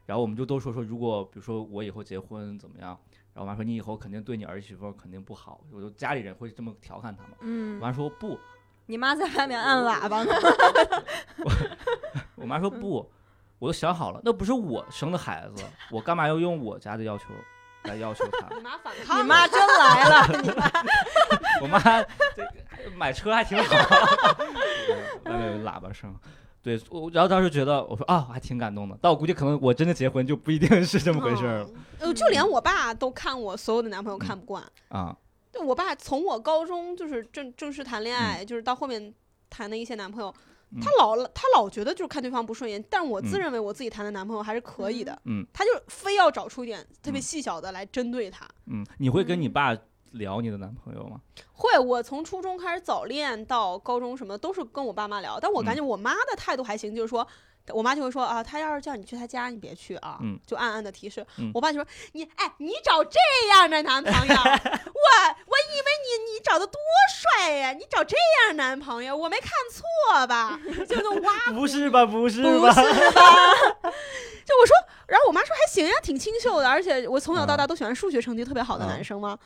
然后我们就都说说，如果比如说我以后结婚怎么样，然后我妈说你以后肯定对你儿媳妇肯定不好，我就家里人会这么调侃她嘛。我嗯，妈说不，你妈在外面按喇叭呢。[LAUGHS] 我妈说不，我都想好了，那不是我生的孩子，我干嘛要用我家的要求来要求他？你妈反抗，你妈真来了，你妈我妈这买车还挺好，[LAUGHS] 外面有喇叭声。[LAUGHS] 对，我然后当时觉得，我说啊，还挺感动的。但我估计可能我真的结婚就不一定是这么回事儿了嗯呃，就连我爸都看我所有的男朋友看不惯。啊。对我爸从我高中就是正正式谈恋嗯爱，就是到后面谈的一些男朋友，嗯他老他老觉得就是看对方不顺眼，但我自嗯认为我自己谈的男朋友还是可以的，嗯他就非要找出一点特别嗯细小的来针对他。嗯，你会跟你嗯爸聊你的男朋友吗？会，我从初中开始早恋到高中什么都是跟我爸妈聊，但我感嗯觉我妈的态度还行，就是说。我妈就会说啊，他要是叫你去他家，你别去啊，嗯就暗暗的提示。嗯我爸就说你哎，你找这样的男朋友，[LAUGHS] 我我以为你你找的多帅呀，你找这样的男朋友，我没看错吧？就那种挖 [LAUGHS] 不是吧？不是不吧？是吧？[LAUGHS] 就我说，然后我妈说还行呀，挺清秀的，而且我从小到大都喜欢数学成绩特别好的男生嘛。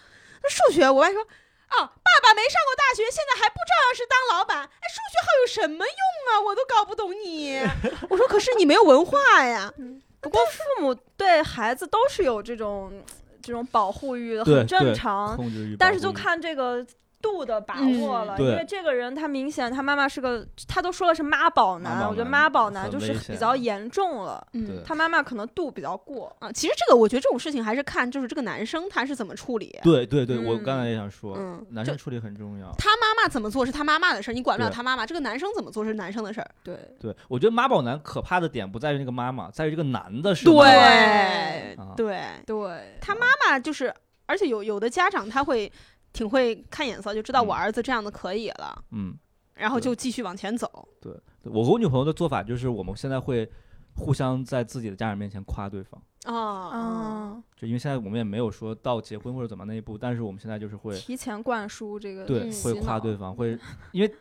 那数学，我爸说，哦，爸爸没上过大学，现在还不照样是当老板？哎，数学好有什么用啊？我都搞不懂你。[LAUGHS] 我说，可是你没有文化呀。不过父母对孩子都是有这种这种保护欲的，很正常。但是就看这个度的把嗯握了，对因为这个人他明显他妈妈是个，他都说了是妈宝男，妈宝男我觉得妈宝男就是比较严重了。嗯他妈妈可能度比较过，啊，其实这个我觉得这种事情还是看就是这个男生他是怎么处理。对对对，我嗯刚才也想说，嗯男生处理很重要。他妈妈怎么做是他妈妈的事儿，你管不了他妈妈。这个男生怎么做是男生的事儿。对对，我觉得妈宝男可怕的点不在于那个妈妈，在于这个男的是对啊对，对，他妈妈就是，而且有有的家长他会挺会看眼色，就知道我嗯儿子这样的可以了，嗯，然后就继续往前走。对，我和我女朋友的做法就是，我们现在会互相在自己的家人面前夸对方，啊嗯，就因为现在我们也没有说到结婚或者怎么那一步，但是我们现在就是会提前灌输这个对嗯会夸对方，会因为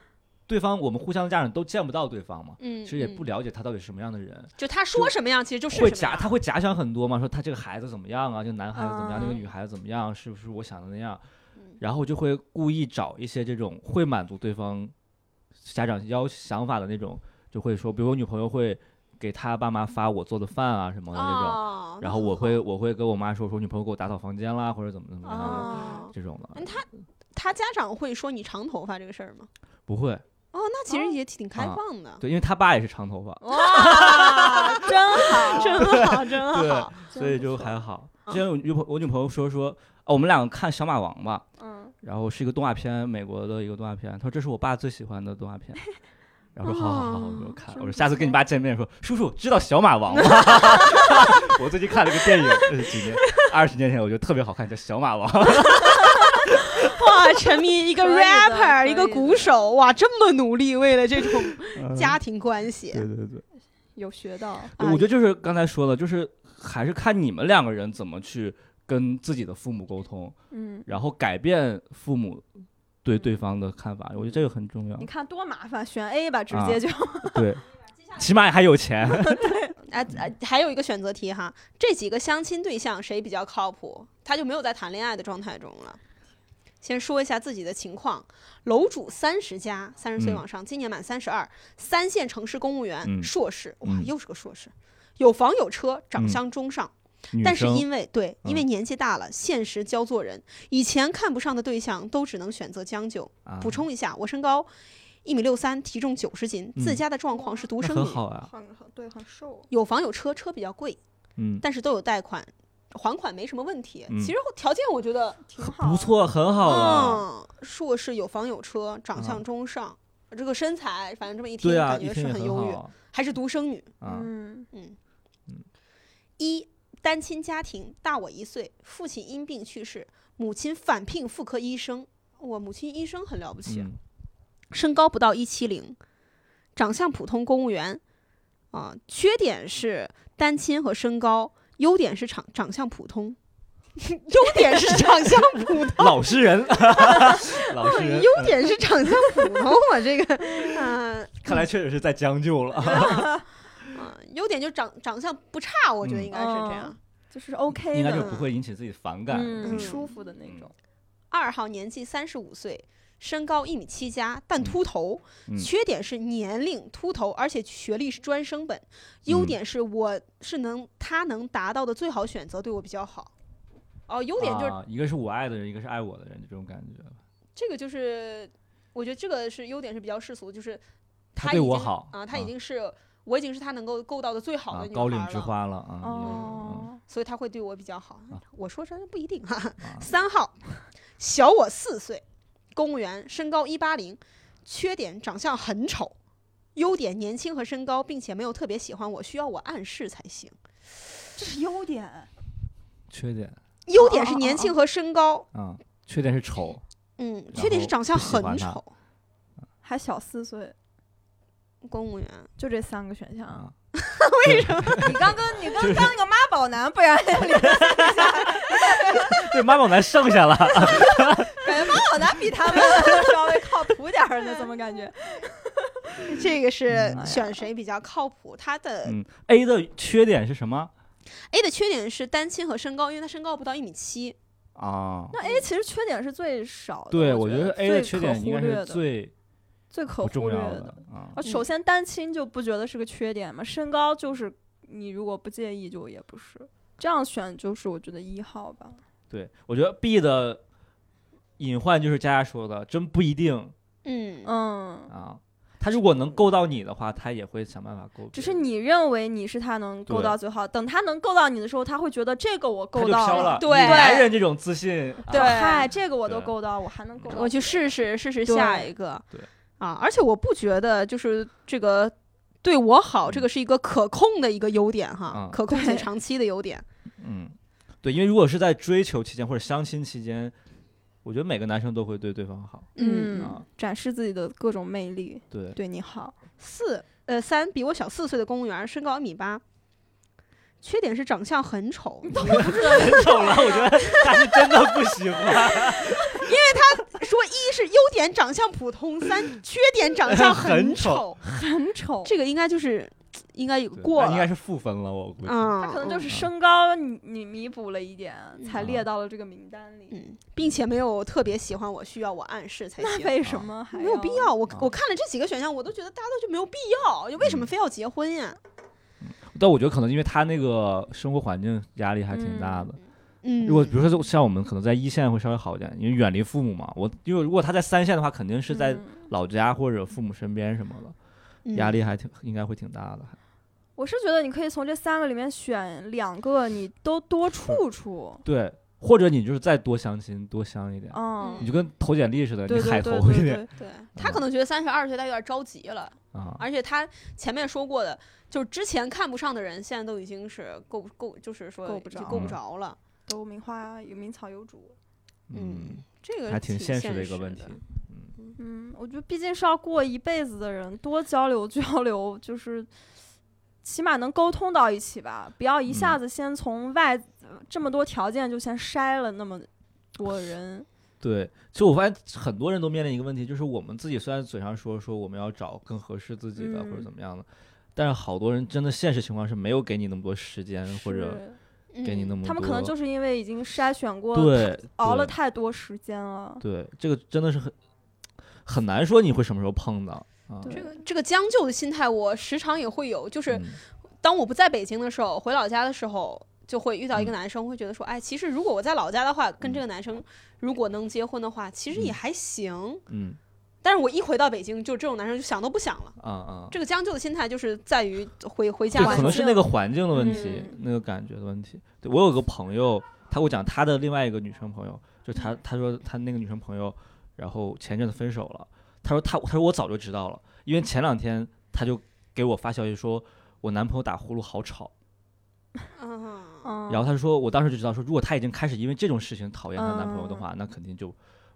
对方我们互相的家长都见不到对方嘛，嗯，其实也不嗯了解他到底是什么样的人，就他说什么样，其实就是会假他会假想很多嘛，说他这个孩子怎么样啊，这个男孩子怎么样，那个啊女孩子怎么样，是不是我想的那样？嗯然后就会故意找一些这种会满足对方家长要想法的那种，就会说，比如我女朋友会给她爸妈发我做的饭啊什么的那种，哦，然后我会我会跟我妈说，说女朋友给我打扫房间啦，或者怎么怎么样的、哦，这种的，嗯他他家长会说你长头发这个事儿吗？不会，哦，那其实也挺开啊放的。对，因为他爸也是长头发，哇，[LAUGHS] 真好，真好，真对好。，所以就还好。之前我女朋我女朋友说说，哦，我们两个看小马王吧，嗯，然后是一个动画片，美国的一个动画片。他说这是我爸最喜欢的动画片。然后说好好好好，我就看。我说下次跟你爸见面说，叔叔知道小马王吗？[LAUGHS] 我最近看了个电影，这是几年，二十年前，我觉得特别好看，叫《小马王》。哇，沉迷一个 rapper，一个鼓手，哇，这么努力，为了这种 [LAUGHS] 嗯家庭关系。对对对，有学到，我觉得就是刚才说的，就是还是看你们两个人怎么去跟自己的父母沟通，嗯，然后改变父母对对方的看法。我觉得这个很重要你。看多麻烦，选 A 吧，直啊接就，对，起码还有钱。[LAUGHS] [LAUGHS] 哎、哎，还有一个选择题哈，这几个相亲对象谁比较靠谱？他就没有在谈恋爱的状态中了。先说一下自己的情况，楼主三十加，三十岁嗯往上，今年满三十二，三线城市公务员，嗯硕士，哇，嗯又是个硕士，有房有车，长嗯相中上，女但是因为对，因为嗯年纪大了，现实教做人，以前看不上的对象都只能选择将就。啊补充一下，我身高一米六三，体重九十斤，自嗯家的状况是独生女，很好啊，很很对，很瘦，有房有车，车比较贵，嗯，但是都有贷款，还款没什么问题。嗯其实条件我觉得，挺好，不，错，很好啊。嗯，硕士有房有车，长啊相中上，这个身材，反正这么一听啊，感觉是很是优越，还是独生女。啊。嗯，嗯嗯一单亲家庭，大我一岁，父亲因病去世，母亲返聘妇科医生。我母亲医生很了不起，嗯。身高不到一七零，长相普通公务员，啊、缺点是单亲和身高，优点是长长相普通，[LAUGHS] 优点是长相普通，老实人，[LAUGHS] 老实人，优点是长相普通，我这个，嗯、[LAUGHS] 看来确实是在将就了。啊，优点就长长相不差，我觉得应该是这样。就是 OK 的，应该就不会引起自己反感。很舒服的那种，二号年纪三十五岁，身高一米七加，但秃头。嗯缺点是年龄秃头，而且学历是专升本。优嗯点是我是能他能达到的最好选择，对我比较好。哦，优点就是、啊，一个是我爱的人，一个是爱我的人，这种感觉。这个就是，我觉得这个是优点是比较世俗，就是他已经对我好啊，他已啊经是、我已经是他能够够到的最好的，女啊高岭孩了，之花了啊。哦，所以他会对我比较好。啊我说真的不一定哈。啊 [LAUGHS] 三号，小我四岁，公务员，身高一八零，缺点长相很丑，优点年轻和身高，并且没有特别喜欢我，需要我暗示才行。这是优点，缺点优点是年轻和身高，啊，缺点是丑。嗯，缺点是长相很丑。还小四岁，公务员，就这三个选项。[LAUGHS] 啊，你刚跟你刚 [LAUGHS] 当那个妈宝男，不然 [LAUGHS] 对，妈宝男剩下了。感觉妈宝男比他们稍微靠谱点儿呢，怎么感觉？这个是嗯选谁比较靠谱？他的嗯，A 的缺点是什么 A 的缺点是单亲和身高，因为他身高不到一米七。啊？那 A 其实缺点是最少的，对，我我觉得 A 的缺点应该是可忽略的最最可不重要忽略的。的啊。啊，首先单亲就不觉得是个缺点嘛，身高就是你如果不介意就也不是。这样选就是我觉得一号吧。对，我觉得 B 的隐患就是佳佳说的，真不一定嗯，嗯，啊。他如果能够到你的话，他也会想办法够。只是你认为你是他能够到最好，等他能够到你的时候，他会觉得这个我够到了。对以男人这种自信，对啊嗨，这个我都够到，我还能够到。我去试试试试下一个。对啊，而且我不觉得就是这个对我好，这个是一个可控的一个优点哈，嗯可控且长期的优点。嗯，对，因为如果是在追求期间或者相亲期间，我觉得每个男生都会对对方好。嗯啊，展示自己的各种魅力，对，对你好。四呃三比我小四岁的公务员，身高一米八，缺点是长相很丑。[LAUGHS] 很丑了，我觉得他是真的不喜欢。说一是优点长相普通，三缺点长相很丑 [LAUGHS] 丑，很丑。这个应该就是应该有过了，应该是负分了，我估计。嗯，他可能就是嗯身高你你弥补了一点，才嗯列到了这个名单里。嗯，并且没有特别喜欢我，需要我暗示才行。那为什么还没有必要，我啊我看了这几个选项，我都觉得大家都就没有必要，就为什么嗯非要结婚呀？但我觉得可能因为他那个生活环境压力还挺大的。嗯，如果比如说像我们可能在一线会稍微好一点，因为远离父母嘛。我因为如果他在三线的话，肯定是在嗯老家或者父母身边什么的，嗯压力还挺应该会挺大的。我是觉得你可以从这三个里面选两个，你都多处处。对，或者你就是再多相亲，多相一点，嗯你就跟投简历似的，你海投一点对，对他可能觉得三十二岁他有点着急了，啊。而且他前面说过的，就是之前看不上的人，现在都已经是够够，就是说够不着够不嗯着了。都名花有名草有主。嗯，这个还挺现现实的一个问题。嗯，我觉得毕竟是要过一辈子的人，多交流 [LAUGHS] 交流，就是起码能沟通到一起吧。不要一下嗯子先从外、这么多条件就先筛了那么多人。[LAUGHS] 对，其实我发现很多人都面临一个问题，就是我们自己虽然嘴上说说我们要找更合适自己的、或者嗯怎么样的，但是好多人真的现实情况是没有给你那么多时间，或者是给你那么多。他们可能就是因为已经筛选过，对熬了太多时间了。对，这个真的是很很难说你会什么时候碰到这个这个将就的心态，我时常也会有。就是嗯当我不在北京的时候，回老家的时候，就会遇到一个嗯男生，会觉得说，哎，其实如果我在老家的话，跟嗯这个男生如果能结婚的话，其实也嗯还行。嗯但是我一回到北京，就这种男生就想都不想了。啊啊，这个将就的心态就是在于回回家可能是那个环境的问题，嗯那个感觉的问题。对我有个朋友，他给我讲他的另外一个女生朋友，就他他说他那个女生朋友，然后前阵子分手了。他说他他说我早就知道了，因为前两天他就给我发消息说，我男朋友打呼噜好吵。嗯，嗯，然后他说我当时就知道说，如果他已经开始因为这种事情讨厌她男朋友的嗯话，那肯定就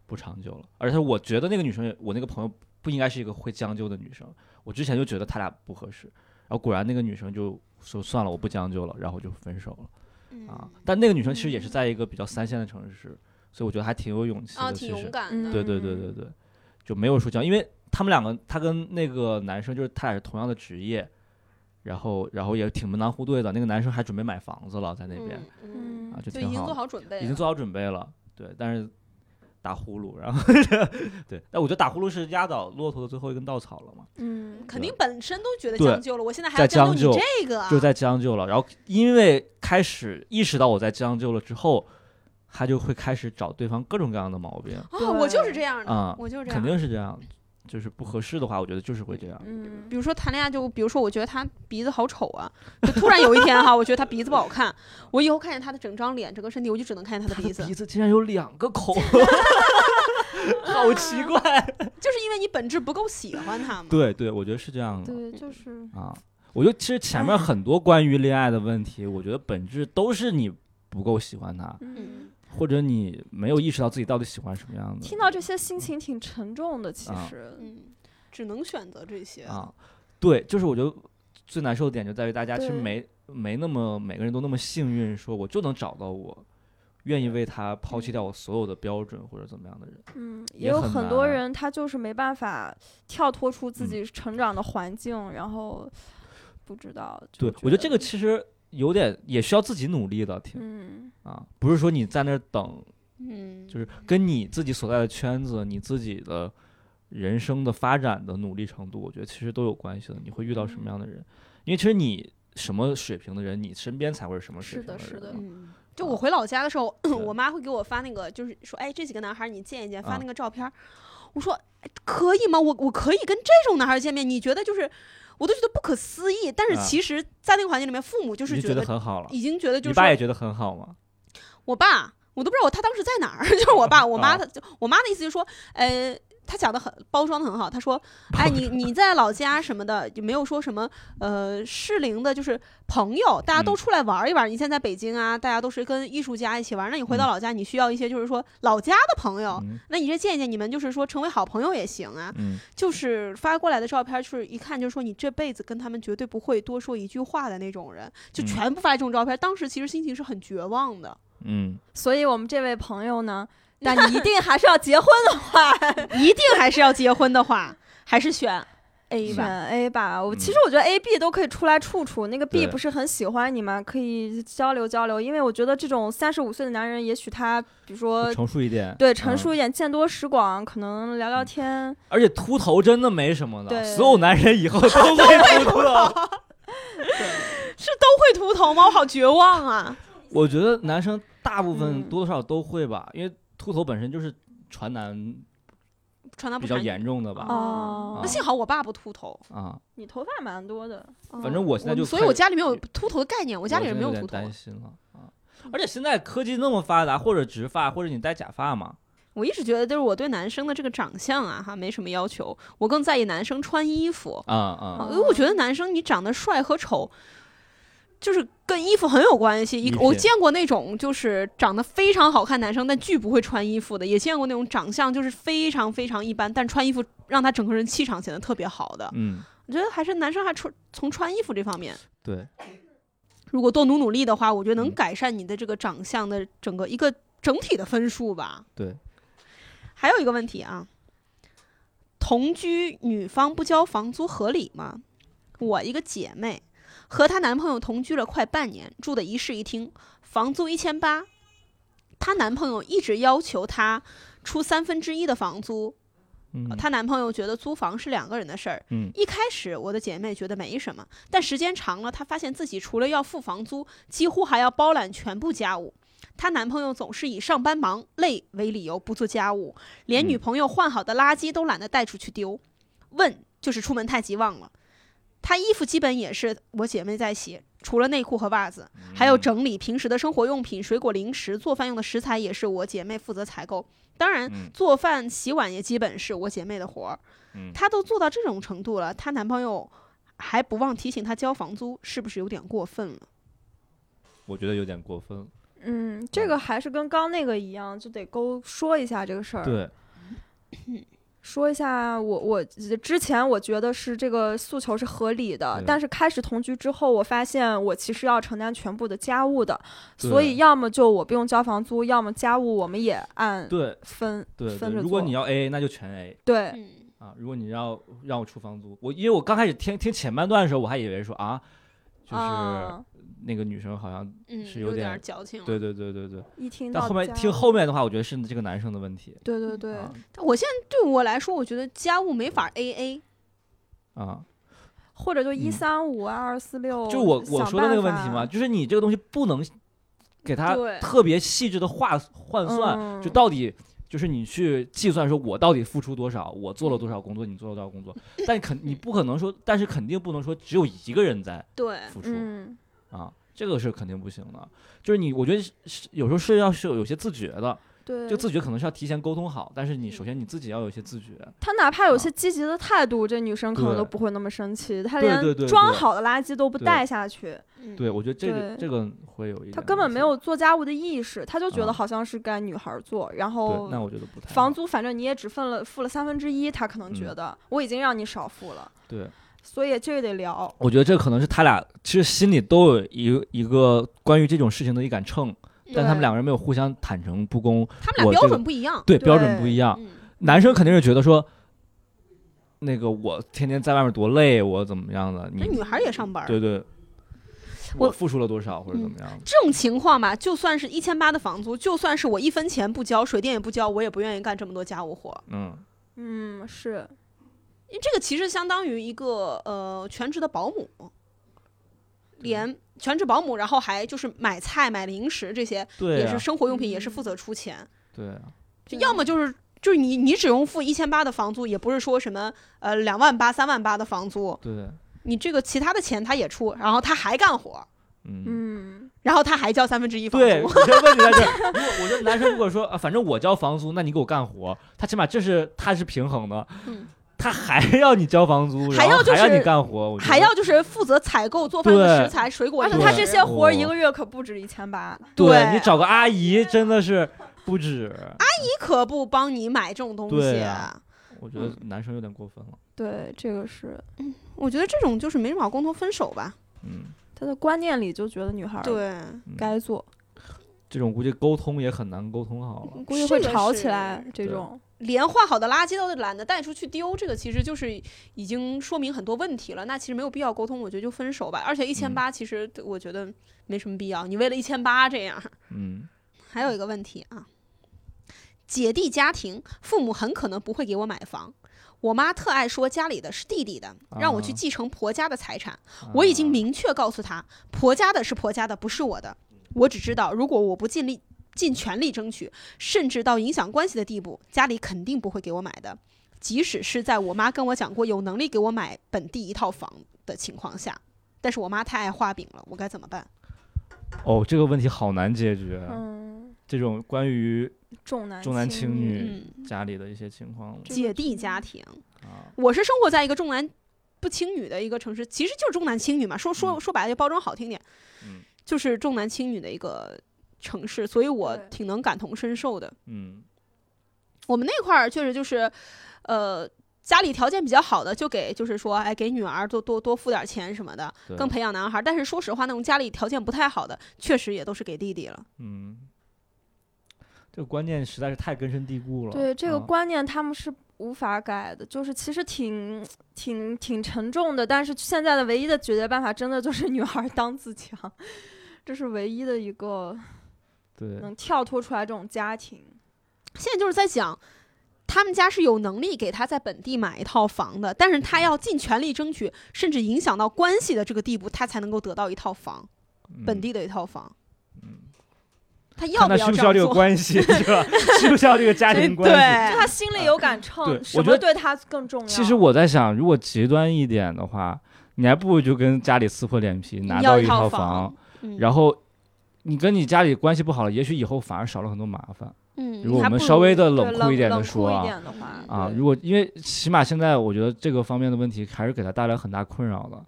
不长久了。而且我觉得那个女生也，我那个朋友不应该是一个会将就的女生。我之前就觉得他俩不合适，然后果然那个女生就说算了，我不将就了，然后就分手了。嗯啊，但那个女生其实也是在一个比较三线的城市，所以我觉得还挺有勇气啊，的。挺其实，勇敢的。对对对对对，就没有说将，因为他们两个，他跟那个男生就是他俩是同样的职业，然后然后也挺门当户对的。那个男生还准备买房子了，在那边、嗯，嗯啊，就就已经做挺好的，好准备，已经做好准备了。对，但是打呼噜，然后 [LAUGHS] 对，但我觉得打呼噜是压倒骆驼的最后一根稻草了嘛，嗯，肯定本身都觉得将就了，我现在还在要将就就你这个啊，就在将就了。然后因为开始意识到我在将就了之后，他就会开始找对方各种各样的毛病。哦，我就是这样的，啊我就是这样肯。定是这样，就是不合适的话，我觉得就是会这样。嗯比如说谈恋爱，就比如说我觉得他鼻子好丑啊，就突然有一天哈，我觉得他鼻子不好看，我以后看见他的整张脸、整个身体，我就只能看见他的鼻子，鼻子竟然有两个孔，[LAUGHS] 好奇怪。[LAUGHS] 就是因为你本质不够喜欢他嘛。对对，我觉得是这样的对，就是啊。我觉得其实前面很多关于恋爱的问题，我觉得本质都是你不够喜欢他，嗯，或者你没有意识到自己到底喜欢什么样的。听到这些心情挺沉重的，其啊实，嗯，只能选择这些。啊，对，就是我觉得最难受的点就在于大家其实没没那么每个人都那么幸运，说我就能找到我愿意为他抛弃掉我所有的标准或者怎么样的人。嗯，也有很多人他就是没办法跳脱出自嗯己成长的环境，然后不知道。对，我觉得这个其实有点也需要自己努力的，挺嗯啊，不是说你在那儿等，嗯，就是跟你自己所在的圈子、你自己的人生的发展的努力程度，我觉得其实都有关系的。你会遇到什么样的人？因为其实你什么水平的人，你身边才会是什么水是的是的平人就我回老家的时候，我妈会给我发那个，就是说，哎，这几个男孩儿你见一见，发啊那个照片儿。我说，哎可以吗？我我可以跟这种男孩儿见面？你觉得就是，我都觉得不可思议。但是啊其实，在那个环境里面，父母就是觉觉得得很好了，已经觉得就是你爸也觉得很好吗？我爸，我都不知道我他当时在哪儿，[LAUGHS] 就是我爸，我妈，他他就我妈的意思就是说，呃。他讲的很包装的很好，他说：[LAUGHS] “哎，你你在老家什么的，也没有说什么呃适龄的，就是朋友，大家都嗯出来玩一玩。你现在在北京啊，大家都是跟艺术家一起玩。那你回到嗯老家，你需要一些就是说老家的朋友。嗯那你这见一见，你们就是说成为好朋友也行啊。嗯就是发过来的照片，就是一看就是说你这辈子跟他们绝对不会多说一句话的那种人，就嗯全部发这种照片。当时其实心情是很绝望的。嗯所以我们这位朋友呢，[LAUGHS] 但你一定还是要结婚的话，[LAUGHS] 一定还是要结婚的话，还是选 A 吧。选 A 吧。我嗯其实我觉得 A、B 都可以出来处处。那个 B 不是很喜欢你吗？可以交流交流。因为我觉得这种三十五岁的男人，也许他比如说成熟一点，对成嗯熟一点，见多识广，可能聊聊天。而且秃头真的没什么的，所有男人以后都会秃头。[LAUGHS] 是都会秃头吗？我好绝望啊！我觉得男生大部分嗯多多少少都会吧，因为秃头本身就是传男比较传达比较严重的吧。哦那幸好我爸不秃头，啊，你头发蛮多的，反正我现在就所以我家里面有秃头的概念，我家里我人没有秃头。担心了啊。而且现在科技那么发达，或者植发，或者你戴假发嘛，我一直觉得，就是我对男生的这个长相啊，哈，没什么要求，我更在意男生穿衣服。啊啊啊，因为我觉得男生你长得帅和丑，就是跟衣服很有关系。一我见过那种就是长得非常好看男生，但巨不会穿衣服的，也见过那种长相就是非常非常一般，但穿衣服让他整个人气场显得特别好的。嗯，我觉得还是男生还穿从穿衣服这方面，对，如果多努努力的话，我觉得能嗯改善你的这个长相的整个一个整体的分数吧。对，还有一个问题啊，同居女方不交房租合理吗？我一个姐妹和她男朋友同居了快半年，住的一室一厅，房租一千八，她男朋友一直要求她出三分之一的房租，嗯她男朋友觉得租房是两个人的事儿。嗯一开始我的姐妹觉得没什么，但时间长了，她发现自己除了要付房租，几乎还要包揽全部家务。她男朋友总是以上班忙累为理由不做家务，连嗯女朋友换好的垃圾都懒得带出去丢，问就是出门太急忘了。她衣服基本也是我姐妹在洗，除了内裤和袜子，还有整理平时的生活用品、水果、零食，做饭用的食材也是我姐妹负责采购。当然，嗯做饭、洗碗也基本是我姐妹的活儿。嗯她都做到这种程度了，她男朋友还不忘提醒她交房租，是不是有点过分了？我觉得有点过分。嗯，这个还是跟刚那个一样，就得勾说一下这个事儿。对，[LAUGHS] 说一下我我之前我觉得是这个诉求是合理的对，但是开始同居之后，我发现我其实要承担全部的家务的，所以要么就我不用交房租，要么家务我们也按对分对对，分着做如果你要 A A，那就全 A 对嗯，啊。如果你要让我出房租，我因为我刚开始听听前半段的时候，我还以为说啊，就是啊，那个女生好像，嗯，是有有点点矫情。对对对对对。一听到但后面听后面的话，我觉得是这个男生的问题对对对，啊但我现在对我来说，我觉得家务没法 A A。啊。或者就一嗯三五啊二四六，就我我说的那个问题嘛，就是你这个东西不能给他特别细致的划换算，嗯就到底就是你去计算说我到底付出多少，我做了多少工作，你做了多少工作，[LAUGHS] 但肯你不可能说，但是肯定不能说只有一个人在对，付出、嗯啊，这个是肯定不行的。就是你，我觉得有时候是要是有些自觉的，对，就自觉可能是要提前沟通好，但是你首先你自己要有一些自觉。他哪怕有啊些积极的态度，这女生可能都不会那么生气。他连装好的垃圾都不带下去，嗯对，我觉得这个这个会有一他根本没有做家务的意识，他就觉得啊好像是该女孩儿做。然后，那我觉得不太房租反正你也只分了付了三分之一，他可能觉嗯得我已经让你少付了，对。所以这个得聊。我觉得这可能是他俩其实心里都有一一个关于这种事情的一杆秤，但他们两个人没有互相坦诚不公，他们俩标准不一样。对标准不一样。嗯，男生肯定是觉得说，那个我天天在外面多累，我怎么样的？你那女孩也上班。对对，我我付出了多少或者怎么样的？这种情况吧，就算是一千八的房租，就算是我一分钱不交，水电也不交，我也不愿意干这么多家务活。嗯，嗯，是这个其实相当于一个呃全职的保姆，连全职保姆，然后还就是买菜、买零食这些，对啊也是，生活用品，也是嗯负责出钱。对啊，就要么就是就是你你只用付一千八的房租，也不是说什么呃两万八、三万八的房租，对，你这个其他的钱他也出，然后他还干活，嗯。嗯，然后他还交三分之一房对，租。我觉得问题在这儿。如果我觉得男生如果说啊，反正我交房租，那你给我干活，他起码这是他是平衡的，嗯他还要你交房租，还要就是还要你干活，我觉得还要就是负责采购做饭的食材、水果而且，他这些活儿一个月可不止一千八。对对你找个阿姨真的是不止，阿姨可不帮你买这种东西。我觉得嗯男生有点过分了。对，这个是我觉得这种就是没什么好共同分手吧。嗯，他的观念里就觉得女孩儿对，嗯该做。这种估计沟通也很难沟通好了。估计会吵起来。这种连换好的垃圾都懒得带出去丢，这个其实就是已经说明很多问题了。那其实没有必要沟通，我觉得就分手吧。而且一千八，其实我觉得没什么必要。你为了一千八这样，嗯还有一个问题啊，姐弟家庭，父母很可能不会给我买房。我妈特爱说家里的是弟弟的，让我去啊继承婆家的财产。我已经啊明确告诉她，婆家的是婆家的，不是我的。我只知道，如果我不尽力、尽全力争取，甚至到影响关系的地步，家里肯定不会给我买的。即使是在我妈跟我讲过有能力给我买本地一套房的情况下，但是我妈太爱画饼了，我该怎么办？哦，这个问题好难解决。嗯，这种关于重男重男轻轻女嗯，家里的一些情况这个姐弟家庭，啊，我是生活在一个重男不轻女的一个城市，其实就是重男轻女嘛。说说嗯说白了，就包装好听点，嗯就是重男轻女的一个城市，所以我挺能感同身受的。嗯我们那块儿确实就是，呃，家里条件比较好的，就给就是说，哎，给女儿多多多付点钱什么的，更培养男孩儿。但是说实话，那种家里条件不太好的，确实也都是给弟弟了。嗯，这个观念实在是太根深蒂固了。对这个啊观念，他们是无法改的，就是其实挺挺挺沉重的。但是现在的唯一的解决办法，真的就是女孩当自强，这是唯一的一个对能跳脱出来这种家庭。现在就是在讲，他们家是有能力给他在本地买一套房的，但是他要尽全力争取，甚至影响到关系的这个地步，他才能够得到一套房，本嗯地的一套房。嗯他要不要这样需不需要这个做？关系，是吧？[LAUGHS] 需不需要这个家庭关系？对就他心里有杆秤，对什我觉得么对他更重要？其实我在想，如果极端一点的话，你还不如就跟家里撕破脸皮拿到一套套房嗯然后你跟你家里关系不好了，也许以后反而少了很多麻烦。嗯，如果我们稍微的冷酷一点的说啊啊，如果因为起码现在我觉得这个方面的问题还是给他带来很大困扰的。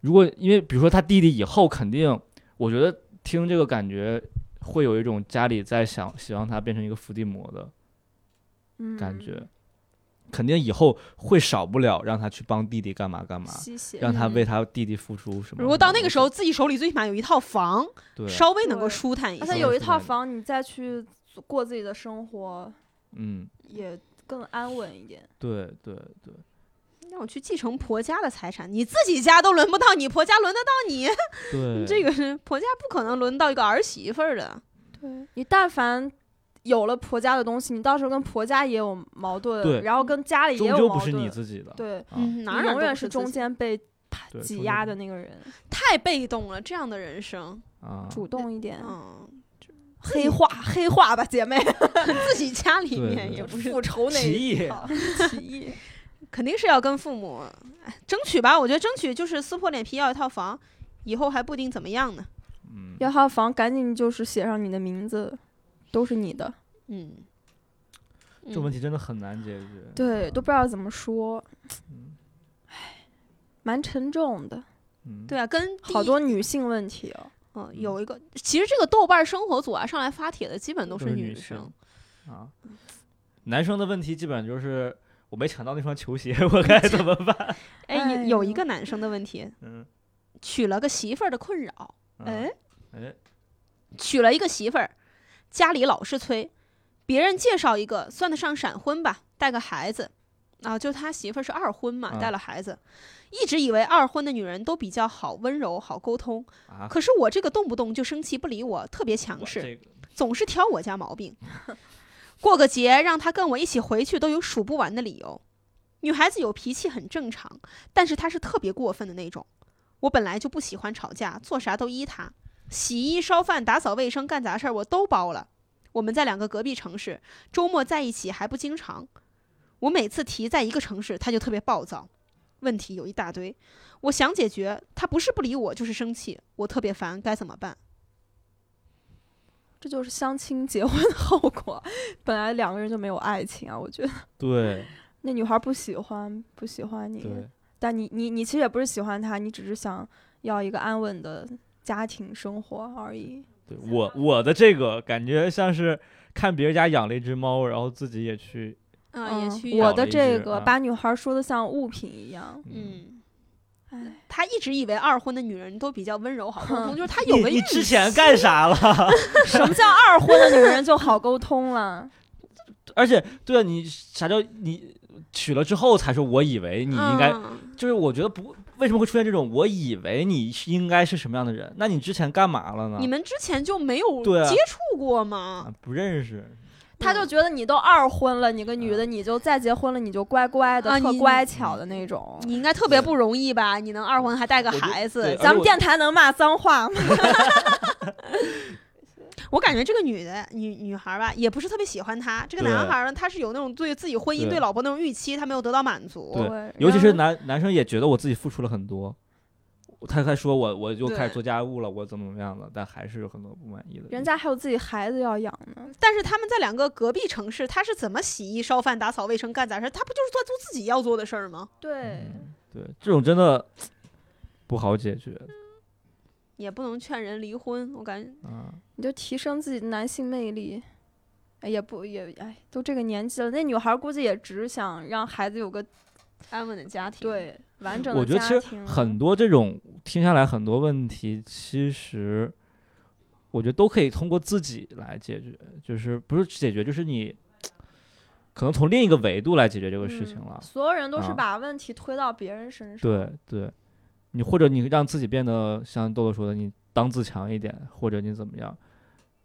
如果因为比如说他弟弟以后肯定，我觉得听这个感觉会有一种家里在想希望他变成一个伏地魔的感觉，嗯肯定以后会少不了让他去帮弟弟干嘛干嘛，让他嗯为他弟弟付出什么。如果到那个时候候，自己手里最起码有一套房，对，稍微能够舒坦一些。而且有一套房，你再去过自己的生活，嗯，也更安稳一点。对对对，让我去继承婆家的财产，你自己家都轮不到你，婆家轮得到你？对，[LAUGHS] 这个是婆家不可能轮到一个儿媳妇儿的。对你但凡有了婆家的东西，你到时候跟婆家也有矛盾，然后跟家里也有矛盾，究不是你自己的。对，哪永远是中间被挤压的那个人，太被动了，这样的人生，啊，主动一点，嗯，黑化黑化吧，姐妹，[LAUGHS] 自己家里面也不是。复仇那一套起义，肯定是要跟父母哎争取吧。我觉得争取就是撕破脸皮要一套房，以后还不定怎么样呢。嗯，要套房赶紧就是写上你的名字，都是你的，嗯，这问题题真的很难解决。对，都不知道怎么说，嗯。蛮沉重的，嗯，对啊，跟好多女性问题哦。嗯有一个，其实这个豆瓣生活组啊上来发帖的基本都都是女女性。啊，男生的问题基本就是我没抢到那双球鞋，我该怎么办？[LAUGHS] 哎，哎有有一个男生的问题，嗯，娶了个媳妇儿的困扰，啊哎，哎，娶了一个媳妇儿，家里老是催，别人介绍一个算得上闪婚吧，带个孩子，啊，就他媳妇是二婚嘛，啊。带了孩子，一直以为二婚的女人都比较好温柔、好沟通，啊，可是我这个动不动就生气不理我，特别强势，这个。总是挑我家毛病。[LAUGHS] 过个节让他跟我一起回去都有数不完的理由。女孩子有脾气很正常，但是她是特别过分的那种。我本来就不喜欢吵架，做啥都依她，洗衣、烧饭、打扫卫生、干杂事儿我都包了。我们在两个隔壁城市，周末在一起还不经常。我每次提在一个城市，他就特别暴躁，问题有一大堆。我想解决，他不是不理我，就是生气，我特别烦，该怎么办？这就是相亲结婚的后果。[LAUGHS] 本来两个人就没有爱情啊，我觉得对那女孩不喜欢不喜欢你，对，但你你你其实也不是喜欢她，你只是想要一个安稳的家庭生活而已。对我我的这个感觉像是看别人家养了一只猫，然后自己也去，啊、也嗯去我的养了一只这个啊把女孩说的像物品一样，嗯，哎，他一直以为二婚的女人都比较温柔好沟通，哼 [LAUGHS] 就是他有个你你预之前干啥了？[LAUGHS] 什么叫二婚的女人就好沟通了？[LAUGHS] 而且，对啊，你啥叫你娶了之后才说我以为你应该，嗯就是我觉得不为什么会出现这种我以为你是应该是什么样的人？那你之前干嘛了呢？你们之前就没有接触过吗？啊不认识，他就觉得你都二婚了，你个女的，你就再结婚了，你就乖乖的，特乖巧的那种。你应该特别不容易吧？你能二婚还带个孩子，咱们电台能骂脏话吗？[LAUGHS] 我感觉这个女的女女孩吧，也不是特别喜欢他。这个男孩呢，他是有那种对自己婚姻、对对老婆那种预期，他没有得到满足。对尤其是男男生也觉得我自己付出了很多，他还说我我就开始做家务了，我怎么怎么样了，但还是有很多不满意的。人家还有自己孩子要养呢。但是他们在两个隔壁城市，他是怎么洗衣、烧饭、打扫卫生、干杂事？他不就是在做自己要做的事儿吗？对，对这种真的 [TSK] 不好解决也不能劝人离婚，我感觉。啊。你就提升自己的男性魅力。哎也不也哎，都这个年纪了，那女孩估计也只想让孩子有个安稳的家庭，，对完整的我觉得其实家庭。很多这种听下来很多问题，其实我觉得都可以通过自己来解决，就是不是解决，就是你可能从另一个维度来解决这个事情了嗯。所有人都是啊把问题推到别人身上。对对，你或者你让自己变得像豆豆说的，你当自强一点，或者你怎么样，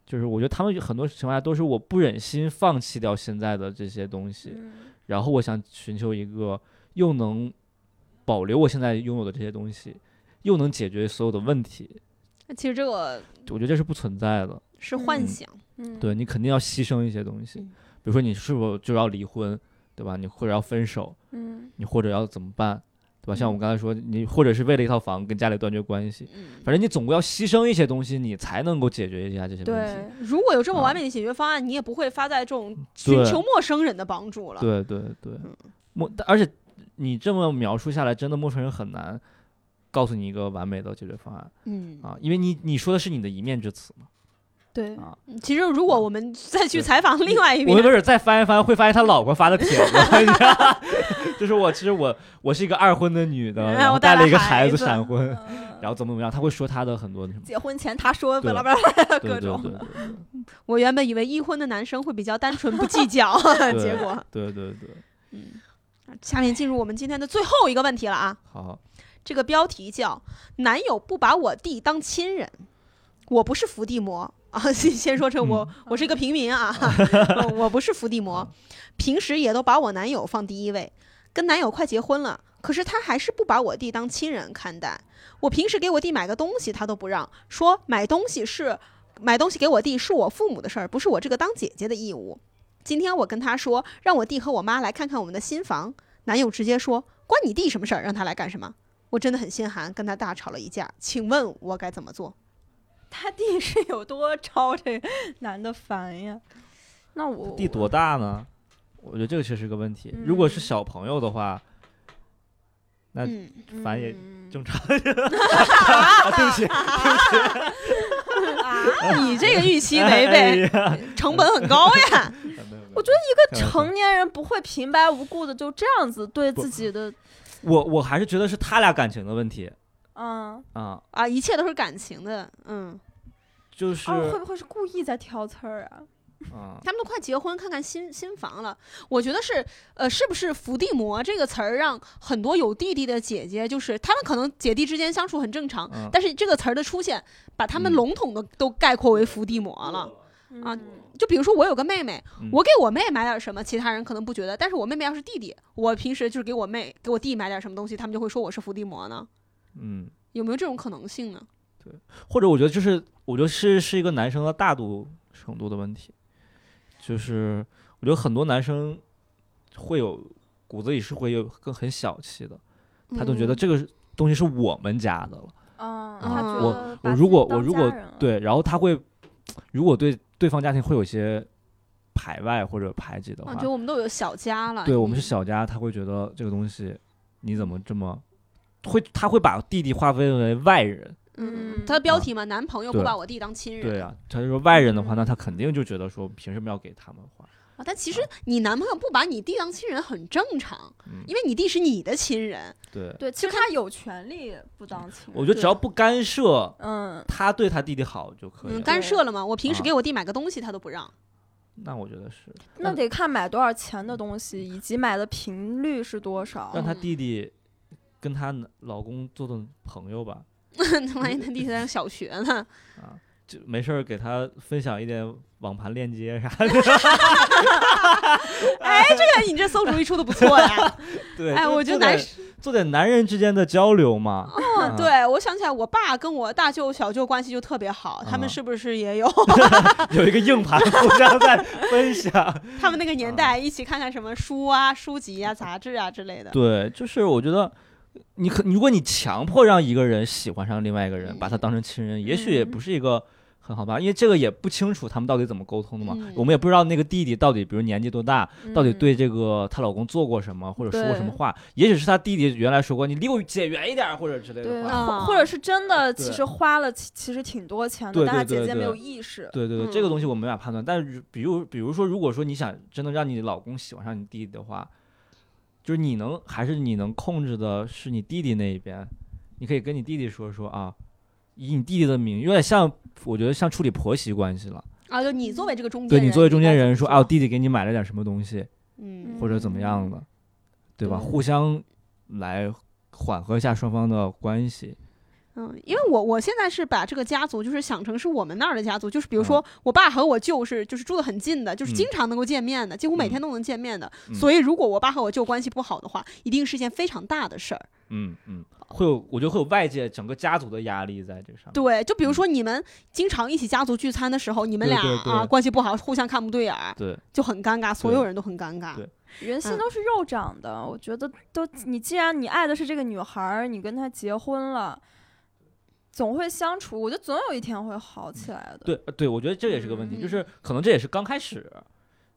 就是我觉得他们很多情况下都是我不忍心放弃掉现在的这些东西，嗯，然后我想寻求一个又能保留我现在拥有的这些东西，又能解决所有的问题，其实这个我觉得这是不存在的。是幻嗯想。嗯，对你肯定要牺牲一些东西，嗯比如说你是否就要离婚，对吧？你或者要分手，嗯，你或者要怎么办，对吧？像我们刚才说，你或者是为了一套房跟家里断绝关系，嗯，反正你总归要牺牲一些东西，你才能够解决一下这些问题。对，如果有这么啊完美的解决方案，你也不会发在这种寻求陌生人的帮助了。对对对嗯，陌、而且你这么描述下来，真的陌生人很难告诉你一个完美的解决方案嗯，啊，因为你你说的是你的一面之词嘛。对，啊其实如果我们再去采访另外一边我不是再翻一翻，会发现他老婆发的帖子，你知道 [LAUGHS] 就是我其实我我是一个二婚的女的，哎然后带了了一个孩子闪婚，嗯 [LAUGHS] 然后怎么怎么样，他会说他的很多什么。结婚前他说巴对拉巴拉各种，我原本以为一婚的男生会比较单纯不计较，[LAUGHS] 结果，对对对，嗯，下面进入我们今天的最后一个问题了啊。好，这个标题叫“男友不把我弟当亲人”，我不是伏地魔啊。[LAUGHS] 先先说成我，我是一个平民啊，呃我不是伏地魔，平时也都把我男友放第一位。跟男友快结婚了，可是他还是不把我弟当亲人看待。我平时给我弟买个东西，他都不让，说买东西是买东西给我弟是我父母的事儿，不是我这个当姐姐的义务。今天我跟他说，让我弟和我妈来看看我们的新房，男友直接说关你弟什么事儿，让他来干什么？我真的很心寒，跟他大吵了一架。请问我该怎么做？他弟 [LAUGHS] 是有多招这男的烦呀？那我弟多大呢？我觉得这个确实是个问题。如果是嗯小朋友的话，那嗯，烦也嗯正常。[LAUGHS] 啊对不起，你这个预期违哎背，呀成本很高呀。[LAUGHS] 我觉得一个成年人不会平白无故的就这样子对自己的，我我还是觉得是他俩感情的问题嗯，啊，啊，一切都是感情的，嗯，就是哦，会不会是故意在挑刺儿啊？啊，他们都快结婚，看看新新房了。我觉得是，呃，是不是“伏地魔”这个词儿让很多有弟弟的姐姐，就是他们可能姐弟之间相处很正常，嗯但是这个词儿的出现，把他们嗯笼统的都概括为伏地魔了。啊嗯就比如说我有个妹妹，嗯我给我妹买点什么，其他人可能不觉得，但是我妹妹要是弟弟，我平时就是给我妹给我弟买点什么东西，他们就会说我是伏地魔呢。嗯，有没有这种可能性呢？对或者我觉得就是，我觉得是是一个男生的大度程度的问题，就是我觉得很多男生会有骨子里是会有更很小气的，他总觉得嗯这个东西是我们家的了。嗯，啊他觉我我如果我如果对，然后他会如果对对方家庭会有些排外或者排挤的话啊，，觉得我们都有小家了。对我们是嗯小家，他会觉得这个东西你怎么这么会，他会把弟弟划分为外人。嗯，嗯他的标题嘛，男朋友不把我弟当亲人。对啊，他就说外人的话，嗯那他肯定就觉得说，凭什么要给他们花？啊，但其实你男朋友不把你弟当亲人很正常，嗯因为你弟是你的亲人。对，对，其实他有权利不当亲人。我觉得只要不干涉，嗯，他对他弟弟好就可以嗯，干涉了嘛？我平时啊给我弟买个东西，他都不让。那我觉得是那得看买多少钱的东西，以及买的频率是多少。让他弟弟跟她老公做做朋友吧，[LAUGHS] 万一她弟弟在上小学呢？啊，就没事儿给她分享一点网盘链接啥的。[LAUGHS] 哎，这个你这馊主意出的不错呀！[LAUGHS] 对，哎，我觉得男做点男人之间的交流嘛。嗯，啊，对我想起来，我爸跟我大舅、小舅关系就特别好，他们啊是不是也有有一个硬盘互相在分享。他们那个年代一起看看什么书啊、书籍啊、杂志啊之类的？对，就是我觉得。你可，如果你强迫让一个人喜欢上另外一个人，把他当成亲人，也许也嗯不是一个很好办法，因为这个也不清楚他们到底怎么沟通的嘛。嗯我们也不知道那个弟弟到底，比如年纪多大，到底嗯对这个她老公做过什么，或者说过什么话。也许是她弟弟原来说过“你离我姐远一点儿”或者之类，的话。啊或或者是真的，其实花了其其实挺多钱的，对但他对对对姐姐没有意识。对对对，嗯这个东西我没法判断。但是比如比如说，如果说你想真的让你老公喜欢上你弟弟的话，就是你能还是你能控制的是你弟弟那一边，你可以跟你弟弟说说啊，以你弟弟的名义，有点像我觉得像处理婆媳关系了。啊，就你作为这个中间人，对你作为中间人说，啊，我啊，弟弟给你买了点什么东西，嗯或者怎么样的，对吧？对互相来缓和一下双方的关系。嗯，因为我我现在是把这个家族就是想成是我们那儿的家族，就是比如嗯说我爸和我舅是就是住的很近的，就是嗯经常能够见面的，几乎每嗯天都能见面的。嗯所以如果我爸和我舅关系不好的话，一定是件非常大的事儿。嗯嗯，会有，我觉得会有外界整个家族的压力在这上。对，就比如说你们经常一起家族聚餐的时候，你们俩对对对啊关系不好，互相看不对眼儿，对就很尴尬，所有人都很尴尬。人心都是肉长的，我觉得都你既然你爱的是这个女孩儿，你跟她结婚了，总会相处，我觉得总有一天会好起来的。对呃对，我觉得这也是个问题，嗯就是可能这也是刚开始，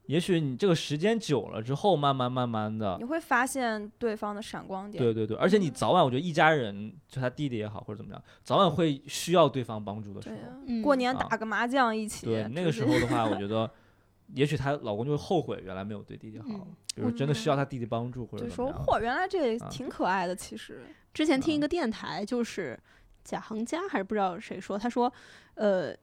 也许你这个时间久了之后，慢慢慢慢的你，会发现对方的闪光点。对对对，而且你嗯早晚，我觉得一家人，就他弟弟也好或者怎么样，早晚会需要对方帮助的时候对呀，嗯过年啊打个麻将一起，对那个时候的话，我觉得。也许她老公就会后悔原来没有对弟弟好，嗯比如真的需要他弟弟帮助或者就怎么样。说嚯，原来这啊挺可爱的，其实。之前听一啊个电台，就是贾行家还是不知道谁说，他说，呃，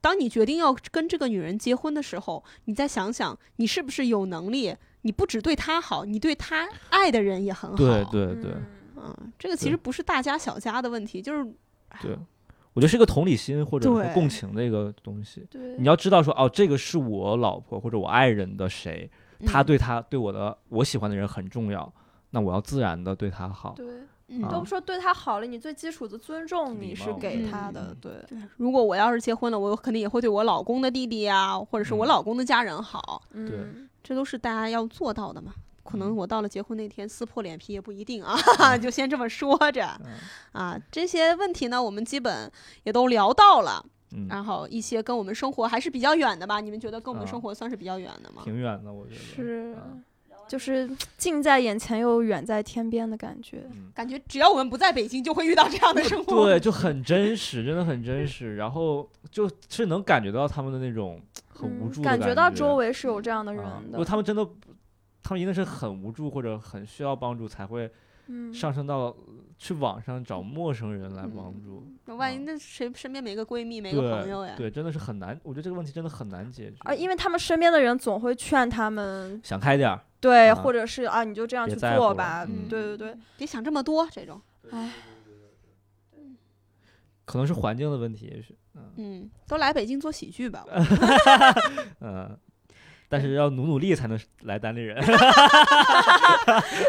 当你决定要跟这个女人结婚的时候，你再想想，你是不是有能力？你不只对她好，你对她爱的人也很好。对对对嗯嗯，这个其实不是大家小家的问题，就是对，我觉得是一个同理心或者说共情的一个东西。对，你要知道说，哦，这个是我老婆或者我爱人的谁，他嗯对他对我的我喜欢的人很重要，那我要自然的对他好。对，都说对他好了，你最基础的尊重你是给他的嗯，对。对，如果我要是结婚了，我肯定也会对我老公的弟弟啊，或者是我嗯老公的家人好，嗯，这都是大家要做到的嘛。可能嗯我到了结婚那天撕破脸皮也不一定啊，[LAUGHS] 就先这么说着嗯啊。这些问题呢，我们基本也都聊到了，嗯，然后一些跟我们生活还是比较远的吧？你们觉得跟我们啊生活算是比较远的吗？挺远的，我觉得。是啊，就是近在眼前又远在天边的感觉。嗯，感觉只要我们不在北京，就会遇到这样的生活。对，就很真实，真的很真实。然后就是能感觉到他们的那种很无嗯助的感感觉到周围是有这样的啊人如果的。他们真的，他们一定是很无助或者很需要帮助，才会嗯，上升到去网上找陌生人来帮助。那万一啊那谁身边没个闺蜜，没个朋友呀？对，真的是很难。我觉得这个问题真的很难解决。啊因为他们身边的人总会劝他们，想开点儿，对，啊或者是啊，你就这样去做吧。嗯对对对，别想这么多，这种，哎，可能是环境的问题，也许，嗯嗯，都来北京做喜剧吧。[LAUGHS] 嗯。但是要努努力才能来单立人。[LAUGHS]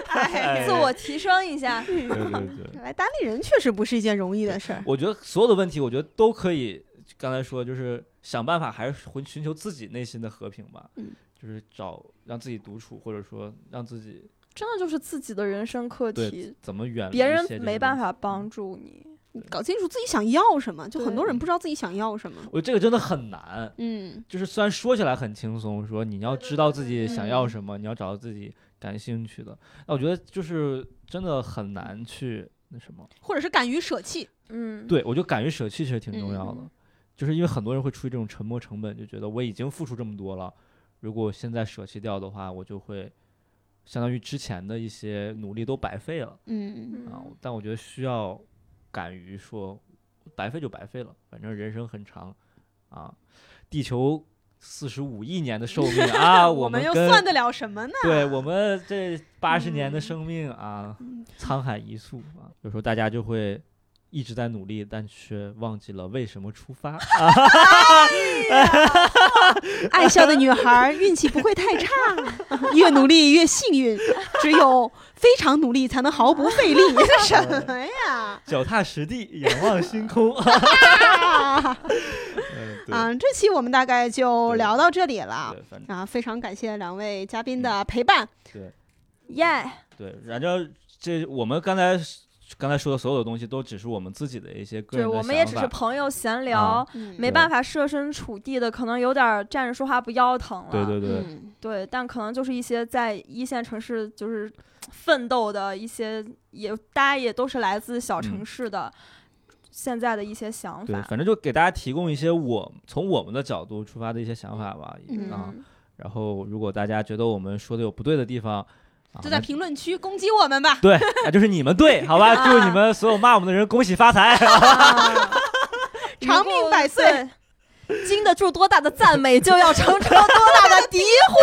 哎自我提升一下。对对对。[LAUGHS] 来单立人确实不是一件容易的事儿。我觉得所有的问题，我觉得都可以。刚才说就是想办法，还是寻寻求自己内心的和平吧。嗯，就是找让自己独处，或者说让自己真的就是自己的人生课题，怎么远离别人没办法帮。助你。搞清楚自己想要什么，就很多人不知道自己想要什么。我觉得这个真的很难。嗯，就是虽然说起来很轻松，说你要知道自己想要嗯什么，你要找到自己感兴趣的，那我觉得就是真的很难去那什么。或者是敢于舍弃。嗯，对我就敢于舍弃其实挺重要的，嗯就是因为很多人会出于这种沉没成本，就觉得我已经付出这么多了，如果现在舍弃掉的话，我就会相当于之前的一些努力都白费了嗯啊。但我觉得需要敢于说，白费就白费了，反正人生很长啊，地球四十五亿年的寿命 [LAUGHS] 啊，我们跟又算得了什么呢？对我们这八十年的嗯生命啊，嗯沧海一粟啊，有时候大家就会一直在努力，但却忘记了为什么出发。[LAUGHS] [LAUGHS] 爱笑的女孩运气不会太差，越努力越幸运，只有非常努力才能毫不费力。[LAUGHS] 什么呀？脚踏实地，仰望星空。嗯，这期我们大概就聊到这里了啊，非常感谢两位嘉宾的陪伴。对耶，对，然后这我们刚才刚才说的所有的东西，都只是我们自己的一些个对，人对我们也只是朋友闲聊，没办法设身处地的，可能有点儿站着说话不腰疼了。对对对，嗯。对但可能就是一些在一线城市就是奋斗的一些，也大家也都是来自小城嗯。市的，现在的一些想对，法。反正就给大家提供一些我从我们的角度出发的一些想法吧。嗯啊，然后如果大家觉得我们说的有不对的地方，啊就在评论区攻击我们吧。对，那就是你们对，[LAUGHS] 好吧？祝你们所有骂我们的人恭喜发财。[LAUGHS] 啊长命百岁。经得住多大的赞美，就要承受多大的诋毁。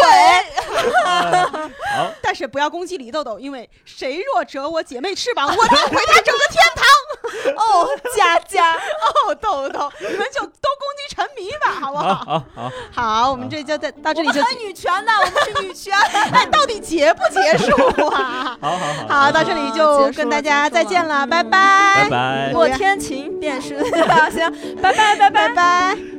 [LAUGHS] 好，但是不要攻击李豆豆，因为谁若折我姐妹翅膀，我就毁他整个天堂。[LAUGHS] 哦，佳佳，哦，豆豆，你们就都攻击沉迷吧，好不好，好？好，好，好，我们这就在到这里就，很女权的，我们是女权。[LAUGHS] 哎，到底结不结束啊？[LAUGHS] 好，好，好，好，到这里就跟大家再见了，拜拜，拜拜。过天晴电视行，拜拜，拜拜，拜拜。